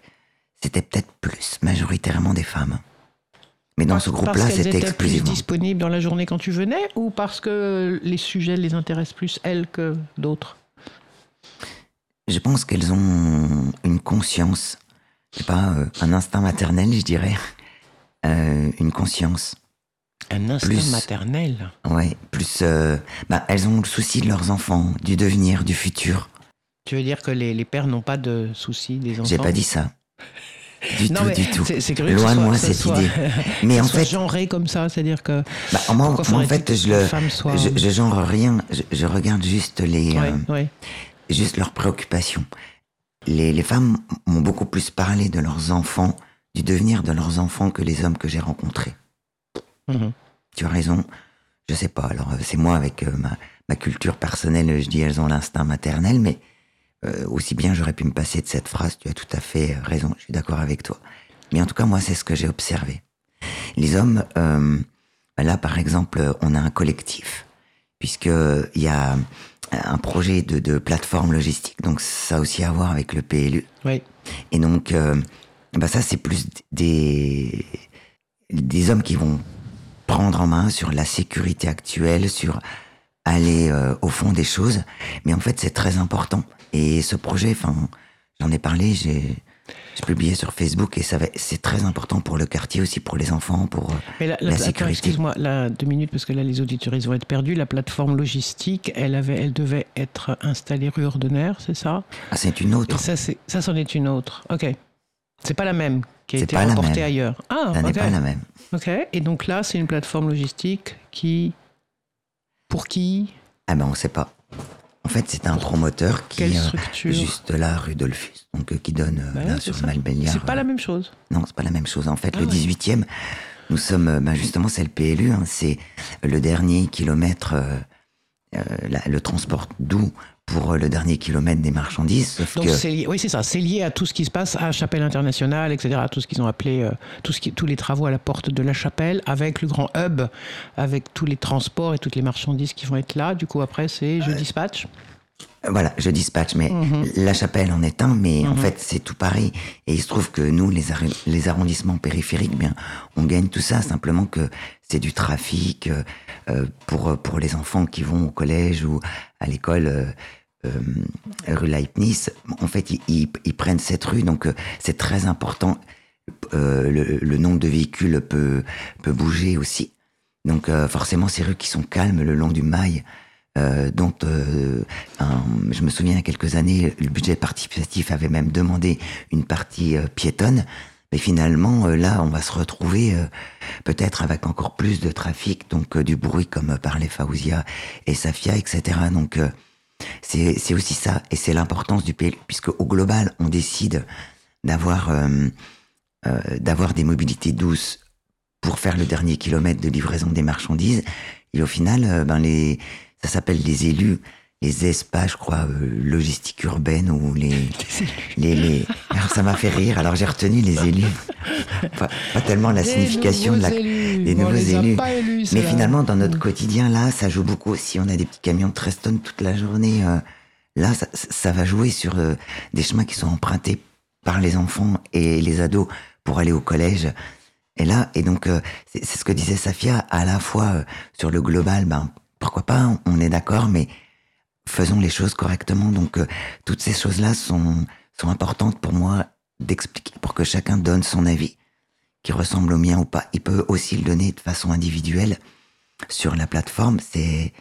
c'était peut-être plus majoritairement des femmes. Mais dans Parce- ce groupe-là, c'était exclusivement. plus disponibles dans la journée quand tu venais ou parce que les sujets les intéressent plus elles que d'autres? Je pense qu'elles ont une conscience, je sais pas, euh, un instinct maternel, je dirais, Euh, une conscience. Un instinct Plus. maternel. Ouais, plus. euh, bah, elles ont le souci de leurs enfants, du devenir, du futur. Tu veux dire que les, les pères n'ont pas de soucis des enfants J'ai pas dit ça. Du Non, tout, mais du tout. c'est- C'est curieux Loin que de moi cette soit- idée. Mais en fait, genré comme ça, c'est-à-dire que bah, moi, en fait, je le, je, je genre rien. Je, je regarde juste les, Ouais, ouais. juste leurs préoccupations. Les, les femmes m'ont beaucoup plus parlé de leurs enfants, du devenir de leurs enfants que les hommes que j'ai rencontrés. Mhm. Tu as raison. Je sais pas. Alors, euh, c'est moi avec euh, ma, ma culture personnelle, je dis elles ont l'instinct maternel, mais euh, aussi bien j'aurais pu me passer de cette phrase. Tu as tout à fait raison. Je suis d'accord avec toi. Mais en tout cas, moi, c'est ce que j'ai observé. Les hommes, euh, là, par exemple, on a un collectif, puisque il y a un projet de, de plateforme logistique. Donc, ça a aussi à voir avec le PLU. Ouais. Et donc, euh, bah ça, c'est plus des, des hommes qui vont prendre en main sur la sécurité actuelle, sur aller euh, au fond des choses. Mais en fait, c'est très important. Et ce projet, enfin, j'en ai parlé, j'ai, Je publiais sur Facebook et ça va- c'est très important pour le quartier aussi, pour les enfants, pour euh, Mais la, la la- sécurité. excuse-moi, là, deux minutes, parce que là, les auditeurs, ils vont être perdus. La plateforme logistique, elle, avait, elle devait être installée rue Ordonnaire, c'est ça? Ah, c'est une Et autre. ça, c'est- ça, c'en est une autre. OK. C'est pas la même qui a été reportée ailleurs. Ah, Ça n'est OK. pas la même. OK. Et donc là, c'est une plateforme logistique qui. Pour qui? Ah ben on sait pas. En fait, c'est un promoteur qui Quelle euh, juste là, rue Dolphus, donc euh, qui donne euh, Bah là sur. Malbelliard. C'est pas la même chose. Non, c'est pas la même chose. En fait, Ah le ouais. 18e, nous sommes, ben justement, c'est le PLU, hein, c'est le dernier kilomètre, euh, la- le transport doux pour euh, le dernier kilomètre des marchandises. Sauf Donc que c'est lié, oui c'est ça, c'est lié à tout ce qui se passe à Chapelle Internationale, etc. À tout ce qu'ils ont appelé, euh, tout ce qui, tous les travaux à la porte de la chapelle, avec le grand hub, avec tous les transports et toutes les marchandises qui vont être là. Du coup après c'est je dispatch. euh, voilà, je dispatche, mais Mhm. la chapelle en est un, mais en Mhm. fait, c'est tout Paris. Et il se trouve que nous, les, les arrondissements périphériques, bien, on gagne tout ça simplement que c'est du trafic pour pour les enfants qui vont au collège ou à l'école. euh, euh, rue Leibniz, en fait, ils, ils- ils prennent cette rue, donc euh, c'est très important. Euh, le, le nombre de véhicules peut, peut bouger aussi. Donc euh, forcément, ces rues qui sont calmes le long du mail, euh, dont euh, un- je me souviens il y a quelques années, le budget participatif avait même demandé une partie euh, piétonne. Mais finalement, euh, là, on va se retrouver euh, peut-être avec encore plus de trafic, donc euh, du bruit comme parlait Faouzia et Safia, etc. Donc c'est aussi ça, et c'est l'importance du PLU, puisque au global, on décide d'avoir des mobilités douces pour faire le dernier kilomètre de livraison des marchandises. Et au final, ben ça s'appelle les élus, les ESPA, je crois, euh, logistique urbaine ou les, les, les. Alors ça m'a fait rire. Alors j'ai retenu les élus. Pas, pas tellement la signification de la. des nouveaux élus. Mais finalement, dans notre quotidien, là, ça joue beaucoup. Si on a des petits camions de 13 tonnes toute la journée, euh, là, ça, ça va jouer sur euh, des chemins qui sont empruntés par les enfants et les ados pour aller au collège. Et là, et donc, c'est ce que disait Safia, à la fois sur le global, ben, pourquoi pas, on est d'accord, mais faisons les choses correctement. Donc, euh, toutes ces choses-là sont, sont importantes pour moi d'expliquer, pour que chacun donne son avis, qui ressemble au mien ou pas. Il peut aussi le donner de façon individuelle sur la plateforme, c'est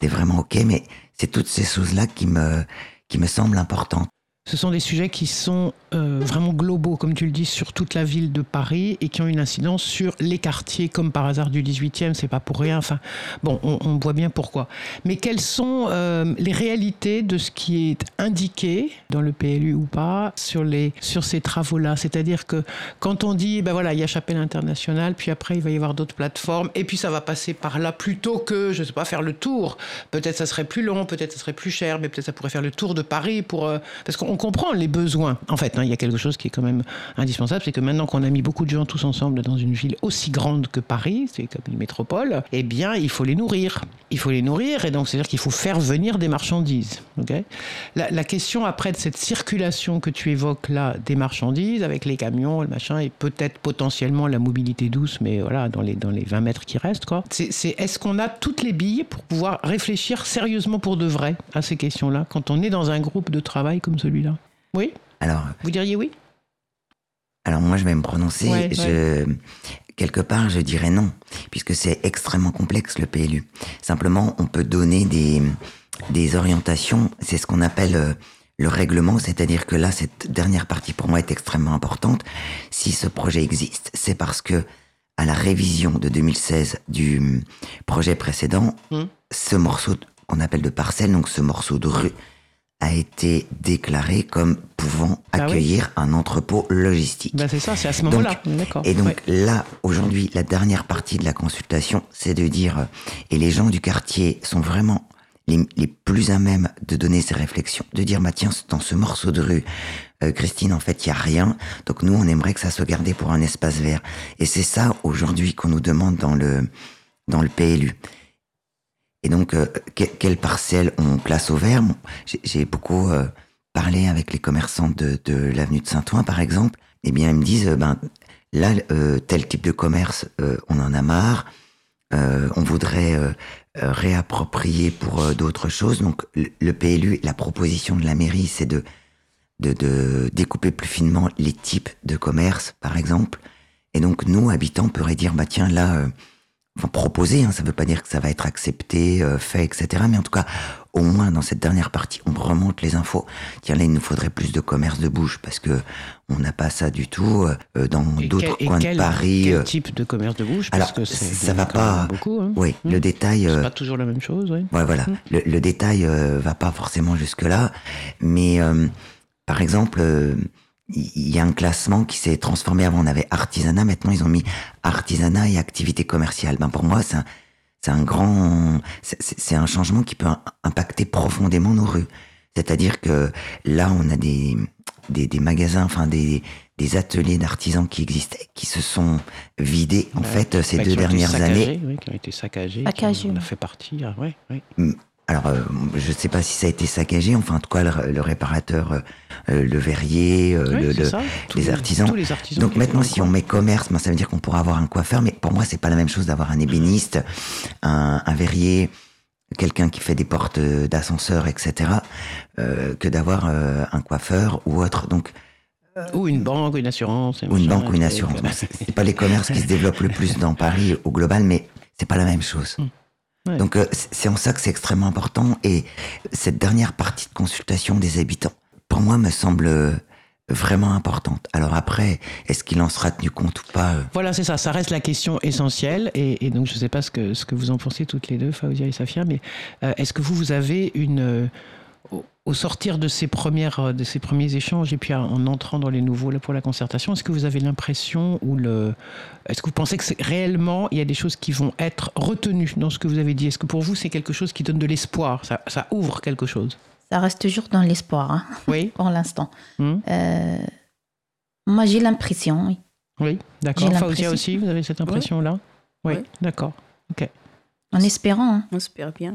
c'est vraiment ok, mais c'est toutes ces choses-là qui me qui me semblent importantes. Ce sont des sujets qui sont euh, vraiment globaux, comme tu le dis, sur toute la ville de Paris et qui ont une incidence sur les quartiers, comme par hasard du 18e, c'est pas pour rien. Enfin, bon, on, voit bien pourquoi. Mais quelles sont euh, les réalités de ce qui est indiqué dans le PLU ou pas sur, les, sur ces travaux-là? C'est-à-dire que quand on dit, ben voilà, il y a Chapelle Internationale, puis après il va y avoir d'autres plateformes, et puis ça va passer par là plutôt que, je sais pas, faire le tour. Peut-être ça serait plus long, peut-être ça serait plus cher, mais peut-être ça pourrait faire le tour de Paris pour. euh, parce qu'on comprend les besoins. En fait, hein, il y a quelque chose qui est quand même indispensable, c'est que maintenant qu'on a mis beaucoup de gens tous ensemble dans une ville aussi grande que Paris, c'est comme une métropole, eh bien, il faut les nourrir. Il faut les nourrir, et donc c'est-à-dire qu'il faut faire venir des marchandises. ok? La, question après de cette circulation que tu évoques là des marchandises, avec les camions, le machin, et peut-être potentiellement la mobilité douce, mais voilà, dans les, dans les 20 mètres qui restent, quoi. C'est est-ce qu'on a toutes les billes pour pouvoir réfléchir sérieusement pour de vrai à ces questions-là, quand on est dans un groupe de travail comme celui-là? Oui Alors, Vous diriez oui? Alors moi je vais me prononcer. Ouais, je, quelque part, je dirais non, puisque c'est extrêmement complexe le PLU. Simplement, on peut donner des des orientations. C'est ce qu'on appelle euh, le règlement, c'est-à-dire que là, cette dernière partie pour moi est extrêmement importante. Si ce projet existe, c'est parce que à la révision de 2016 du hum, projet précédent, Hmm. ce morceau qu'on appelle de parcelle, donc ce morceau de rue, a été déclaré comme pouvant Ah oui. accueillir un entrepôt logistique. ben, C'est ça, c'est à ce moment-là. D'accord. Et donc Ouais. là, aujourd'hui, la dernière partie de la consultation, c'est de dire, euh, et les gens du quartier sont vraiment les, les plus à même de donner ces réflexions, de dire, bah tiens, dans ce morceau de rue, euh, Christine, en fait, il y a rien, donc nous, on aimerait que ça soit gardé pour un espace vert. Et c'est ça, aujourd'hui, qu'on nous demande dans le, dans le PLU. Et donc, euh, que- quelle parcelle on place au vert? Bon, j'ai- beaucoup euh, parlé avec les commerçants de, de l'avenue de Saint-Ouen, par exemple. Eh bien, ils me disent, euh, ben, là, euh, tel type de commerce, euh, on en a marre. On voudrait réapproprier pour d'autres choses. Donc, le, PLU, la proposition de la mairie, c'est de de, de découper plus finement les types de commerce, par exemple. Et donc, nous, habitants, on dire, bah tiens, là, enfin, proposer, hein, ça veut pas dire que ça va être accepté, euh, fait, etc. Mais en tout cas, au moins dans cette dernière partie, on remonte les infos. Tiens, là, il nous faudrait plus de commerce de bouche parce que on n'a pas ça du tout euh, dans d'autres coins quel- de Paris. Quel euh, type de commerce de bouche? Alors, Parce que ça va pas- Beaucoup, hein. oui, le détail. C'est euh, pas toujours la même chose, oui. Ouais, voilà. Mm. Le, le détail va pas forcément jusque là, mais par exemple, il y a un classement qui s'est transformé. Avant, on avait artisanat. Maintenant, ils ont mis artisanat et activité commerciale. Ben pour moi, c'est un, c'est un grand, c'est- c'est c'est un changement qui peut im- impacter profondément nos rues. C'est-à-dire que là, on a des des, des magasins, enfin des des ateliers d'artisans qui existaient, qui se sont vidés en Ouais. fait ces Bah, deux qui ont été dernières saccagés, années. Oui, qui ont été saccagés. Saccagés, On a fait partie. ah, ouais, ouais. Alors, euh, je sais pas si ça a été saccagé. Enfin, en tout cas, le, le réparateur, euh, euh, le verrier, euh, Oui, le, le-. Tous les artisans. Tous les artisans. Donc maintenant, si on met commerce, ben, ça veut dire qu'on pourra avoir un coiffeur. Mais pour moi, c'est pas la même chose d'avoir un ébéniste, un, un verrier, quelqu'un qui fait des portes d'ascenseur, etc., euh, que d'avoir euh, un coiffeur ou autre. Donc. Ou une banque, une assurance. ou une banque ou une assurance. Bon, c'est pas les commerces qui se développent le plus dans Paris au global, mais c'est pas la même chose. Ouais. Donc euh, c'est en ça que c'est extrêmement important. Et cette dernière partie de consultation des habitants, pour moi, me semble euh, vraiment importante. Alors après, est-ce qu'il en sera tenu compte ou pas euh, Voilà, c'est ça. Ça reste la question essentielle. Et, et donc, je ne sais pas ce que, ce que vous en pensez toutes les deux, Faoudia et Safia, mais euh, est-ce que vous, vous avez une. euh, au, sortir de ces, premières, euh, de ces premiers échanges et puis en, en entrant dans les nouveaux là, pour la concertation, est-ce que vous avez l'impression ou le. Est-ce que vous pensez que réellement, il y a des choses qui vont être retenues dans ce que vous avez dit? Est-ce que pour vous, c'est quelque chose qui donne de l'espoir? Ça, ça ouvre quelque chose? Ça reste toujours dans l'espoir, hein, Oui pour l'instant. Euh, moi, j'ai l'impression, oui. Oui, d'accord. L'impression- aussi, vous avez cette impression-là? Oui, d'accord. En espérant. hein. On espère bien.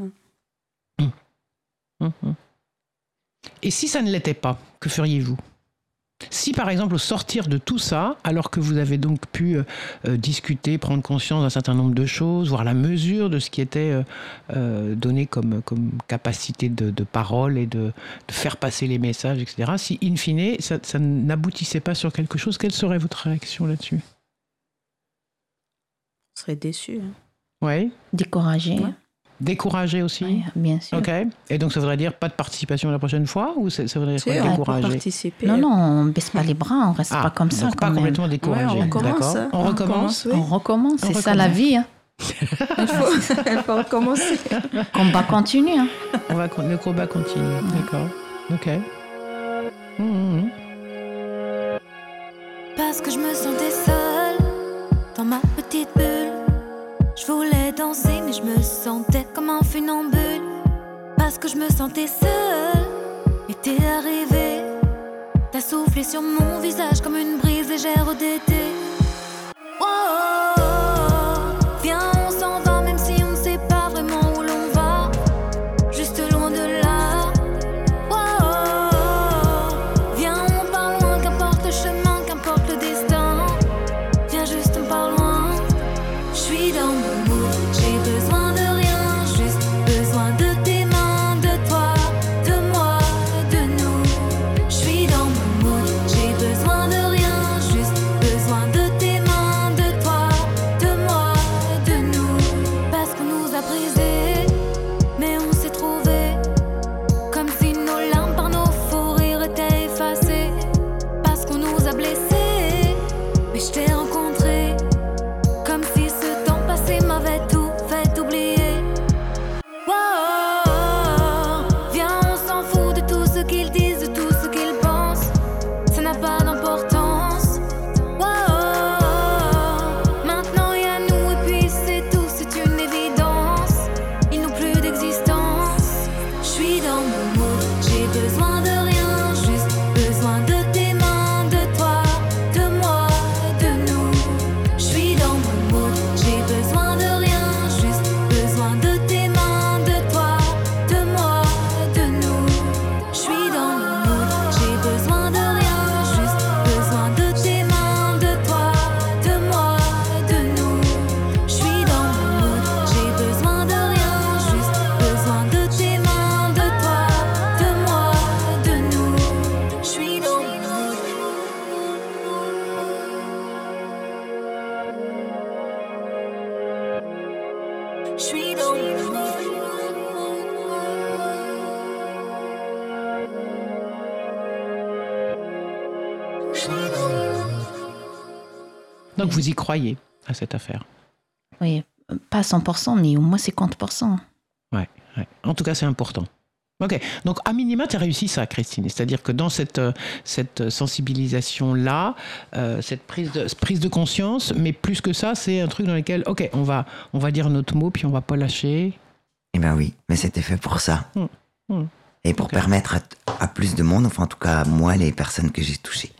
Mhm. Et si ça ne l'était pas, que feriez-vous? Si par exemple au sortir de tout ça, alors que vous avez donc pu euh, euh, discuter, prendre conscience d'un certain nombre de choses, voir la mesure de ce qui était euh, euh, donné comme, comme capacité de, de parole et de, de faire passer les messages, etc., si in fine ça, ça n'aboutissait pas sur quelque chose, quelle serait votre réaction là-dessus? On serait déçus. hein. Oui Découragé. Ouais. Découragé aussi Oui, bien sûr. Ok. Et donc ça voudrait dire pas de participation la prochaine fois ou ça ça voudrait dire quoi, découragé participer. Non, non, on baisse pas les bras, on reste Ah, pas comme ça quand pas même. complètement découragé. Ouais, on recommence, hein. On On recommence. recommence, oui. On recommence, c'est ça la vie. hein. Il faut, il faut recommencer. Combat continue. hein. On va le combat continue. D'accord. Ok. Hum, hum, hum. Parce que je me sentais Parce que je me sentais seule, et t'es arrivé. T'as soufflé sur mon visage comme une brise légère d'été. Vous y croyez à cette affaire Oui, pas 100%, mais au moins 50%. Ouais, ouais. En tout cas, c'est important. Ok, donc à minima, tu as réussi ça, Christine. C'est-à-dire que dans cette, euh, cette sensibilisation-là, euh, cette prise de, prise de conscience, mais plus que ça, c'est un truc dans lequel, ok, on va, on va dire notre mot, puis on va pas lâcher. Eh ben oui, mais c'était fait pour ça. Mm. Mm. Et pour permettre à, à plus de monde, enfin en tout cas à moi, les personnes que j'ai touchées.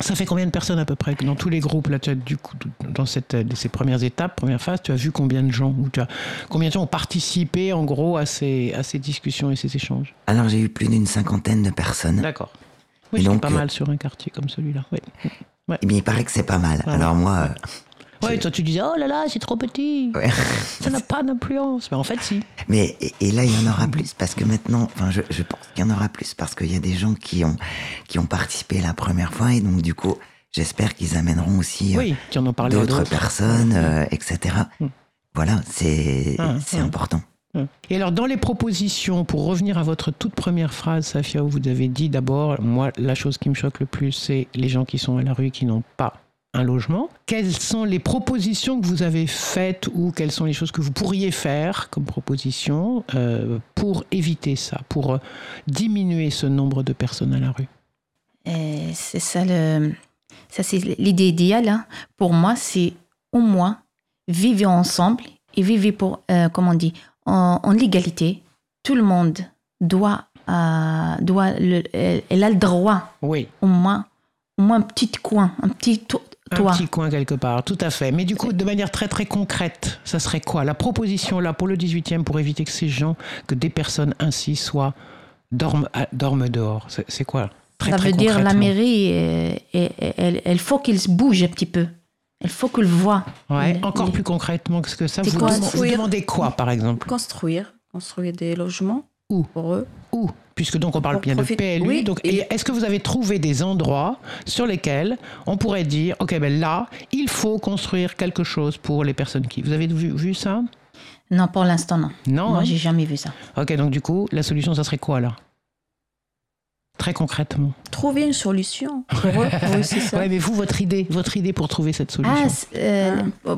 Ça fait combien de personnes à peu près dans tous les groupes là, tu as, du coup, dans cette, euh, ces premières étapes, première phase, tu as vu combien de gens ou tu as, combien de gens ont participé en gros à ces, à ces discussions et ces échanges? Alors j'ai eu plus d'une cinquantaine de personnes. D'accord. Oui, c'est pas euh, mal sur un quartier comme celui-là. Oui. Eh bien, il paraît que c'est pas mal. Ouais. Alors moi, Ouais, toi tu disais oh là là, c'est trop petit, ouais. ça n'a pas d'influence. Mais en fait, si. mais et, et là il y en aura plus parce que maintenant, enfin je, je pense qu'il y en aura plus parce qu'il y a des gens qui ont qui ont participé la première fois et donc du coup j'espère qu'ils amèneront aussi euh, Oui, d'autres personnes, euh, etc. Mm. Voilà, c'est c'est ah. important. Et alors, dans les propositions, pour revenir à votre toute première phrase, Safia, où vous avez dit d'abord, moi, la chose qui me choque le plus, c'est les gens qui sont à la rue qui n'ont pas un logement. Quelles sont les propositions que vous avez faites ou quelles sont les choses que vous pourriez faire comme proposition euh, pour éviter ça, pour euh, diminuer ce nombre de personnes à la rue? Et c'est ça le, ça c'est l'idée idéale. hein. Pour moi, c'est au moins vivre ensemble et vivre pour, euh, comment on dit, en, en légalité. Tout le monde doit, euh, doit le, elle, elle a le droit Oui, au moins, au moins un petit coin, un petit un petit coin quelque part, tout à fait. Mais du coup, de manière très très concrète, ça serait quoi? La proposition là pour le 18e pour éviter que ces gens, que des personnes ainsi soient, dorment, dorment dehors. C'est quoi? Très, ça très veut dire la mairie, et- et- elle, elle faut qu'il se bouge un petit peu. Il faut qu'il voit. Ouais, Les- encore les- plus concrètement que ce que ça, vous, vous construire. demandez quoi par exemple? Construire, construire des logements Où? pour eux. Où Puisque donc on parle bien de PLU. oui, donc, est-ce que vous avez trouvé des endroits sur lesquels on pourrait dire, ok, ben là, il faut construire quelque chose pour les personnes qui. Vous avez vu, vu ça? Non, pour l'instant, non. Non. Moi, hein? j'ai jamais vu ça. Ok, donc du coup, la solution, ça serait quoi là? Très concrètement. Trouver une solution. Oui, c'est ça. Ouais, mais vous, votre idée, votre idée pour trouver cette solution. Ah, c'est, euh,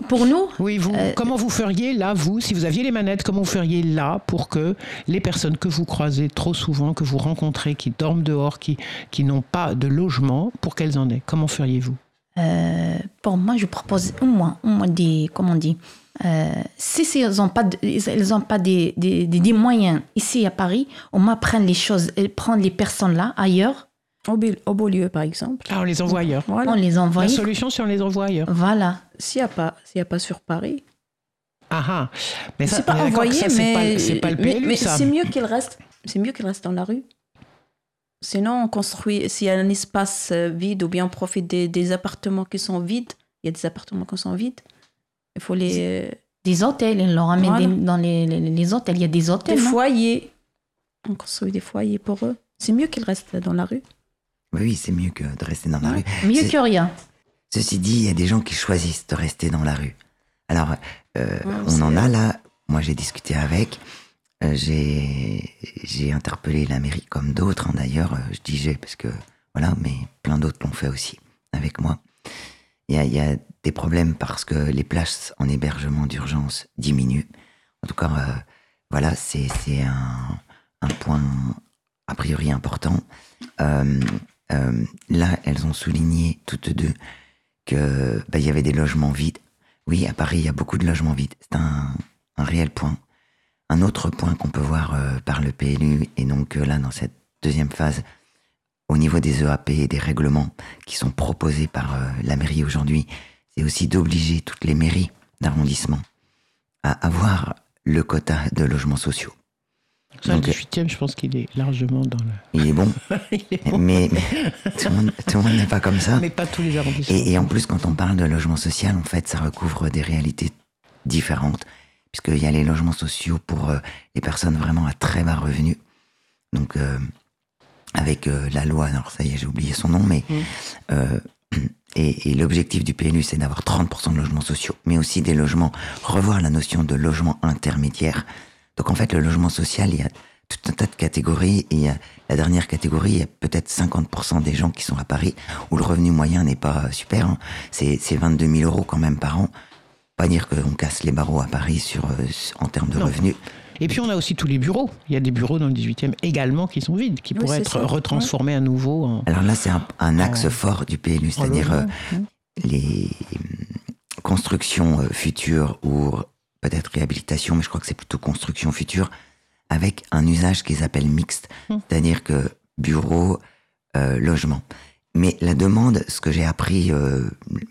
pour nous, oui, vous, euh, comment vous feriez là, vous, si vous aviez les manettes, comment vous feriez là pour que les personnes que vous croisez trop souvent, que vous rencontrez, qui dorment dehors, qui, qui n'ont pas de logement, pour qu'elles en aient? Comment feriez-vous? Euh, pour moi, je propose au moins, au moins des, comment on dit, euh, si si elles n'ont pas, de- elles ont pas des, des, des- des moyens ici à Paris, au moins prendre les choses, prendre les personnes là, ailleurs, Au, au Beaulieu, par exemple. Ah, on les envoie ailleurs. Voilà. on les envoie. La solution, c'est on les envoie ailleurs. Voilà. S'il n'y a, pas- y a pas sur Paris, Ah ah Mais ça, c'est pas on envoyé, ça, c'est pas, mais, c'est pas le PLU, mais ça. c'est mieux qu'il reste. C'est mieux dans la rue. Sinon, on construit. S'il y a un espace euh, vide ou bien on profite des, des appartements qui sont vides, il y a des appartements qui sont vides. Il faut les Des hôtels, ils leur ramènent Voilà. des- dans les, les, les hôtels. Il y a des des hôtels. non foyers. On construit des foyers pour eux. C'est mieux qu'ils restent dans la rue. Oui, oui, c'est mieux que de rester dans la rue. Mieux que rien. Ceci dit, il y a des gens qui choisissent de rester dans la rue. Alors, euh, Ouais, on en a là. Moi, j'ai discuté avec. euh, j'ai j'ai interpellé la mairie comme d'autres, hein, d'ailleurs. euh, je dis j'ai parce que voilà, mais plein d'autres l'ont fait aussi avec moi. Il y a, des problèmes parce que les places en hébergement d'urgence diminuent. En tout cas, euh, voilà, c'est un, point a priori important. Euh, euh, là, elles ont souligné toutes deux que bah, il y avait des logements vides. Oui, à Paris, il y a beaucoup de logements vides. C'est un, réel point. Un autre point qu'on peut voir par le PLU, et donc là, dans cette deuxième phase, au niveau des EAP et des règlements qui sont proposés par euh, la mairie aujourd'hui, c'est aussi d'obliger toutes les mairies d'arrondissement à avoir le quota de logements sociaux. Ça, le Donc, 18e, je pense qu'il est largement dans le. Il est bon, Il est bon. mais, mais tout le monde tout le monde n'est pas comme ça. Mais pas tous les arrondissements. Et, et en plus, quand on parle de logement social, en fait, ça recouvre des réalités différentes, puisqu'il y a les logements sociaux pour euh, les personnes vraiment à très bas revenus. Donc, euh, avec euh, la loi, alors ça y est, j'ai oublié son nom, mais Mm. euh, Et, et l'objectif du PLU, c'est d'avoir 30% de logements sociaux, mais aussi des logements, revoir la notion de logement intermédiaire. Donc en fait, le logement social, il y a tout un tas de catégories. Et il y a la dernière catégorie, il y a peut-être 50% des gens qui sont à Paris, où le revenu moyen n'est pas super. hein. C'est c'est 22 000 euros quand même par an. Pas dire qu'on casse les barreaux à Paris sur, euh, en termes de Non. revenus. Et puis on a aussi tous les bureaux. Il y a des bureaux dans le 18e également qui sont vides, qui Oui, pourraient être ça. retransformés à nouveau en. Alors là, c'est un, un axe En- fort du PLU, c'est-à-dire euh, les hum, constructions euh, futures ou peut-être réhabilitation, mais je crois que c'est plutôt construction future, avec un usage qu'ils appellent mixte, Hmm. c'est-à-dire que bureau, euh, logement. Mais la demande, ce que j'ai appris euh,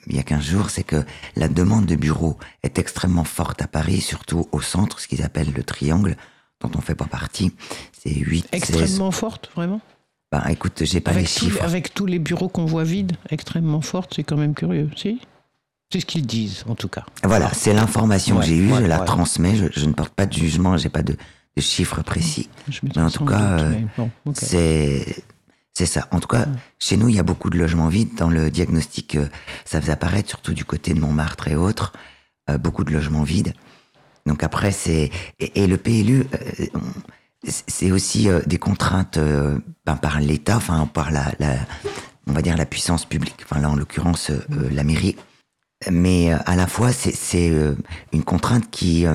il y a 15 jours, c'est que la demande de bureaux est extrêmement forte à Paris, surtout au centre, ce qu'ils appellent le triangle, dont on fait pas partie. C'est 8, 16. Extrêmement forte, vraiment? Ben, écoute, j'ai pas Avec, les chiffres. avec tous les bureaux qu'on voit vides, extrêmement forte, c'est quand même curieux, si? C'est ce qu'ils disent, en tout cas. Voilà, c'est l'information Ouais, que j'ai eue, ouais, je la ouais. transmets, je, je ne porte pas de jugement, j'ai pas de, de chiffres précis. Je Mais en tout cas, euh, bon. C'est c'est ça. En tout cas, Ouais. chez nous, il y a beaucoup de logements vides. Dans le diagnostic, euh, ça faisait apparaître, surtout du côté de Montmartre et autres, euh, beaucoup de logements vides. Donc après, c'est et, et le PLU, euh, c'est aussi des contraintes ben, par l'État, enfin par la, la, on va dire la puissance publique. Enfin là, en l'occurrence, euh, la mairie. Mais à la fois, c'est c'est une contrainte qui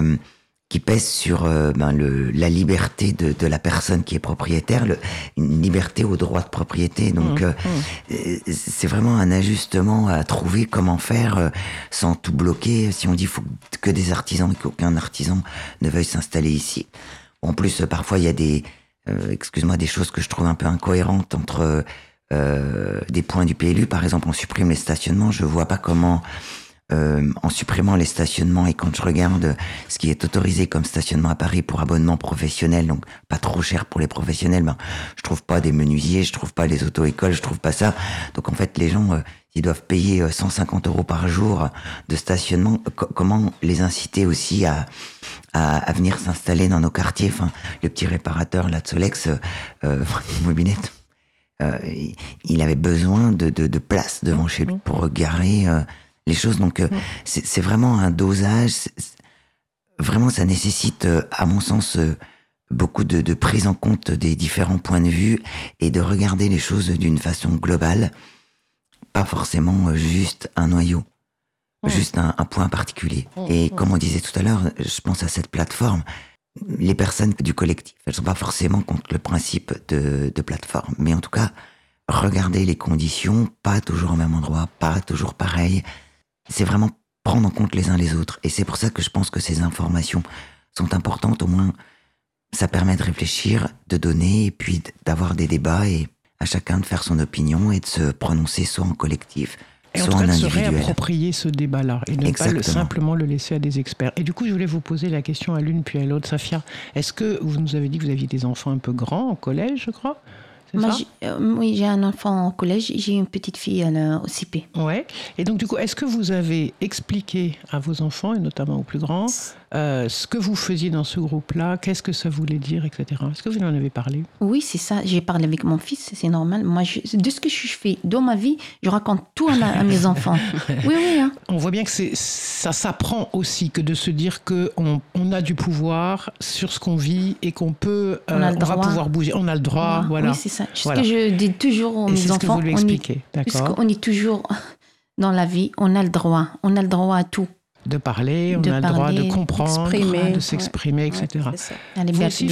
qui pèse sur euh, ben, le, la liberté de, de la personne qui est propriétaire, le, une liberté au droit de propriété. Donc, Mmh, euh, mmh. euh, c'est vraiment un ajustement à trouver comment faire euh, sans tout bloquer. Si on dit faut que des artisans et qu'aucun artisan ne veuille s'installer ici. En plus, parfois, il y a des, excuse-moi, des choses que je trouve un peu incohérentes entre des points du PLU. Par exemple, on supprime les stationnements. Je vois pas comment, euh, en supprimant les stationnements et quand je regarde ce qui est autorisé comme stationnement à Paris pour abonnement professionnel, donc pas trop cher pour les professionnels, ben, je trouve pas des menuisiers, je trouve pas les auto-écoles, je trouve pas ça. Donc en fait, les gens, euh, ils doivent payer euh, 150 euros par jour de stationnement. Co- comment les inciter aussi à, à, à venir s'installer dans nos quartiers? Enfin, le petit réparateur là de Solex, euh, euh, euh, il- avait besoin de, de, de place devant chez lui pour garer euh, les choses. Donc euh, c'est vraiment un dosage. Vraiment, ça nécessite, euh, à mon sens, euh, beaucoup de, de prise en compte des différents points de vue et de regarder les choses d'une façon globale, pas forcément juste un noyau, juste un, un point particulier. Et mm. comme on disait tout à l'heure, je pense à cette plateforme. Les personnes du collectif, elles sont pas forcément contre le principe de, de plateforme, mais en tout cas, regarder les conditions, pas toujours au même endroit, pas toujours pareil. C'est vraiment prendre en compte les uns les autres. Et c'est pour ça que je pense que ces informations sont importantes. Au moins, ça permet de réfléchir, de donner, et puis d'avoir des débats et à chacun de faire son opinion et de se prononcer soit en collectif, Et en soit tout cas, de se réapproprier ce débat-là et ne pas le, simplement le laisser à des experts. Et du coup, je voulais vous poser la question à l'une puis à l'autre. Safia, est-ce que vous nous avez dit que vous aviez des enfants un peu grands au collège, je crois? Moi, euh, oui, j'ai un enfant au collège, j'ai une petite fille la- au CP. Ouais. Et donc, du coup, est-ce que vous avez expliqué à vos enfants, et notamment aux plus grands, euh, ce que vous faisiez dans ce groupe-là, qu'est-ce que ça voulait dire, etc. Est-ce que vous en avez parlé? Oui, c'est ça. J'ai parlé avec mon fils, c'est normal. Moi, je- de ce que je fais dans ma vie, je raconte tout à, ma- à mes enfants. Oui, oui. hein. On voit bien que c'est, ça s'apprend aussi que de se dire qu'on on a du pouvoir sur ce qu'on vit et qu'on peut, On a le va droit. pouvoir bouger. On a le droit, voilà. Oui, c'est ça. Ce Voilà. que je dis toujours aux et mes c'est ce que enfants, vous lui on expliquez, d'accord puisqu'on est toujours dans la vie, on a le droit. On a le droit à tout. De parler, on de a le droit de comprendre, de Ouais. s'exprimer, etc. Ouais, c'est ça. La vous aussi,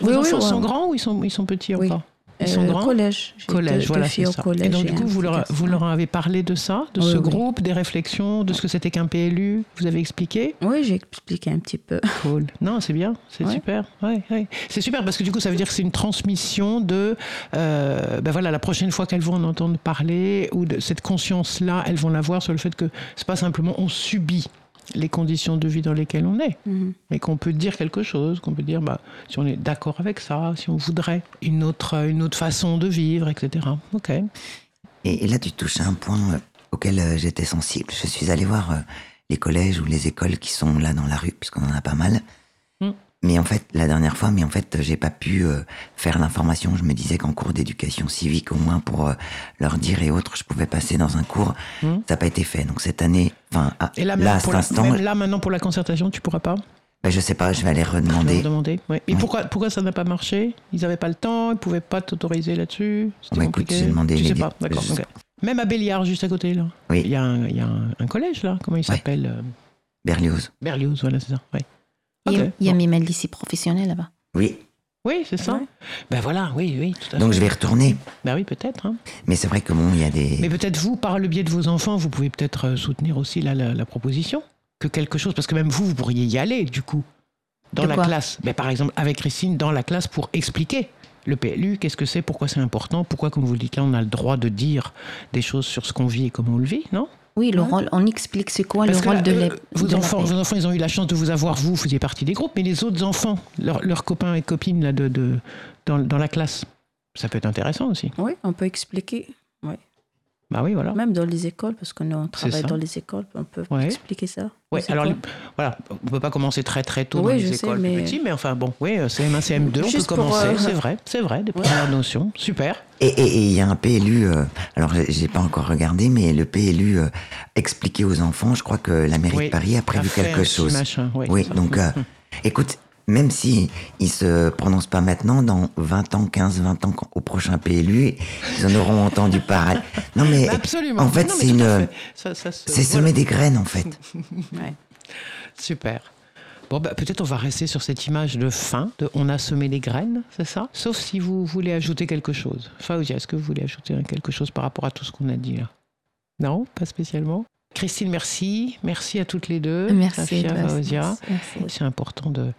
vos Oui, oui, enfants ouais. sont grands ou ils sont, ils sont petits Oui. encore Ils sont Euh, grands Collège. J'ai Collège, deux- deux voilà, filles c'est au ça. collège Et donc, du coup, vous leur, vous leur avez parlé de ça, de Oui, ce oui. groupe, des réflexions, de ce que c'était qu'un PLU Vous avez expliqué Oui, j'ai expliqué un petit peu. Cool. Non, c'est bien, c'est Ouais. super. Ouais, ouais. C'est super parce que du coup, ça veut dire que c'est une transmission de. euh, ben voilà, la prochaine fois qu'elles vont en entendre parler ou de cette conscience-là, elles vont l'avoir sur le fait que c'est pas simplement on subit les conditions de vie dans lesquelles on est, Mhm. mais qu'on peut dire quelque chose, qu'on peut dire bah, si on est d'accord avec ça, si on voudrait une autre, une autre façon de vivre, etc. Ok. Et, et là, tu touches à un point euh, auquel euh, j'étais sensible. Je suis allé voir euh, les collèges ou les écoles qui sont là dans la rue, puisqu'on en a pas mal. Mais en fait, la dernière fois, mais en fait, j'ai pas pu euh, faire l'information. Je me disais qu'en cours d'éducation civique, au moins pour euh, leur dire et autres, je pouvais passer dans un cours. Hmm. Ça n'a pas été fait. Donc cette année, enfin, Et là, à cet la- instant, même là, maintenant, pour la concertation, tu pourras pas? Ben, je sais pas, je vais aller Je vais redemander. leur demander. ouais. Et Ouais. pourquoi, pourquoi ça n'a pas marché? Ils n'avaient pas le temps, ils pouvaient pas t'autoriser là-dessus? C'était écoute, compliqué j'ai demandé Tu sais pas, d'accord. Même à Béliard, juste à côté, là. Oui. Il y a un, il y a un, un collège, là. Comment il s'appelle euh, Berlioz. Berlioz, voilà, c'est ça. ouais. Il y a- Ok, il y a bon. même un lycée professionnel là-bas. Oui. Oui, c'est ça. Ouais. Ben voilà, oui, oui, tout à Donc fait. je vais retourner. Ben oui, peut-être. hein. Mais c'est vrai que bon, il y a des. Mais peut-être vous, par le biais de vos enfants, vous pouvez peut-être euh, soutenir aussi la, la, la proposition que quelque chose, parce que même vous, vous pourriez y aller, du coup, dans De la quoi classe. Mais par exemple, avec Christine, dans la classe, pour expliquer le PLU, qu'est-ce que c'est, pourquoi c'est important, pourquoi, comme vous le dites là, on a le droit de dire des choses sur ce qu'on vit et comment on le vit, non? Oui, le rôle, on explique c'est quoi Parce le rôle là, de euh, la. vos, de enfants, paix. vos enfants, ils ont eu la chance de vous avoir, vous, vous faisiez partie des groupes, mais les autres enfants, leurs leurs copains et copines là, de, de, dans, dans la classe, ça peut être intéressant aussi. Oui, on peut expliquer, Bah oui, voilà. même dans les écoles, parce qu'on on travaille dans les écoles, on peut Ouais. expliquer ça. Ouais, C'est alors les- voilà, on peut pas commencer très très tôt Oui, dans les sais, écoles plus mais- petits, mais enfin bon, oui, euh, CM1, CM2, on peut commencer, euh, c'est vrai, c'est vrai, des premières notions, super. Et il y a un PLU, euh, alors j'ai- pas encore regardé, mais le PLU euh, expliqué aux enfants, je crois que la mairie Oui, de Paris a prévu a quelque chose. machin, oui, oui, donc euh, Mhm. écoute, même si ils se prononcent pas maintenant, dans 20 ans, 15, 20 ans, au prochain PLU, ils en auront entendu parler. Non mais Absolument. en fait, c'est à une, se- c'est voilà. semer des graines en fait. Super. Bon, bah, peut-être on va rester sur cette image de fin, de on a semé des graines, c'est ça? Sauf si vous voulez ajouter quelque chose. Faoudia, est-ce que vous voulez ajouter quelque chose par rapport à tout ce qu'on a dit là? Non, pas spécialement? Christine, merci. Merci à toutes les deux. Merci. Safia, toi, Faoudia. merci. C'est important de,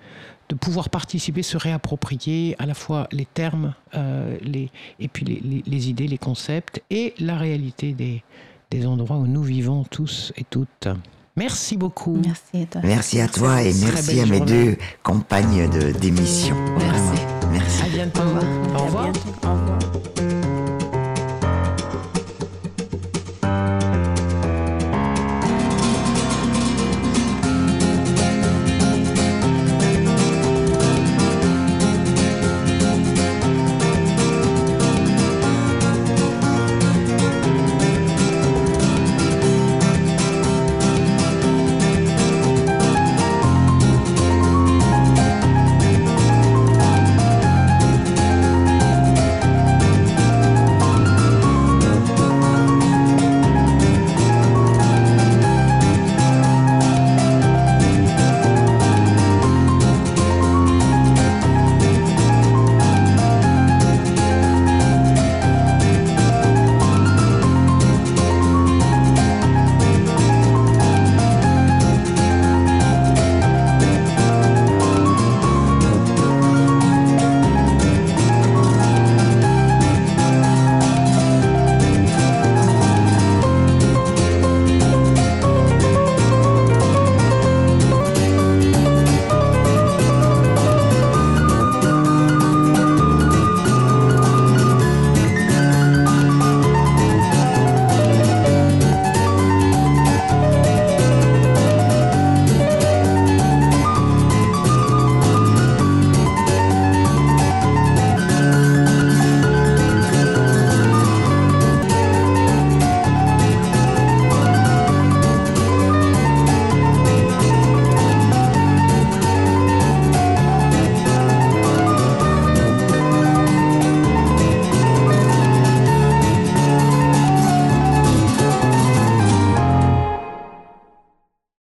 de pouvoir participer, se réapproprier à la fois les termes euh, les, et puis les, les- les idées, les concepts et la réalité des, des endroits où nous vivons tous et toutes. Merci beaucoup. Merci à toi. Merci à toi et merci à mes journée. deux compagnes de- d'émission. Merci. Merci. À bientôt. Au revoir. Au À revoir. bientôt. Au revoir.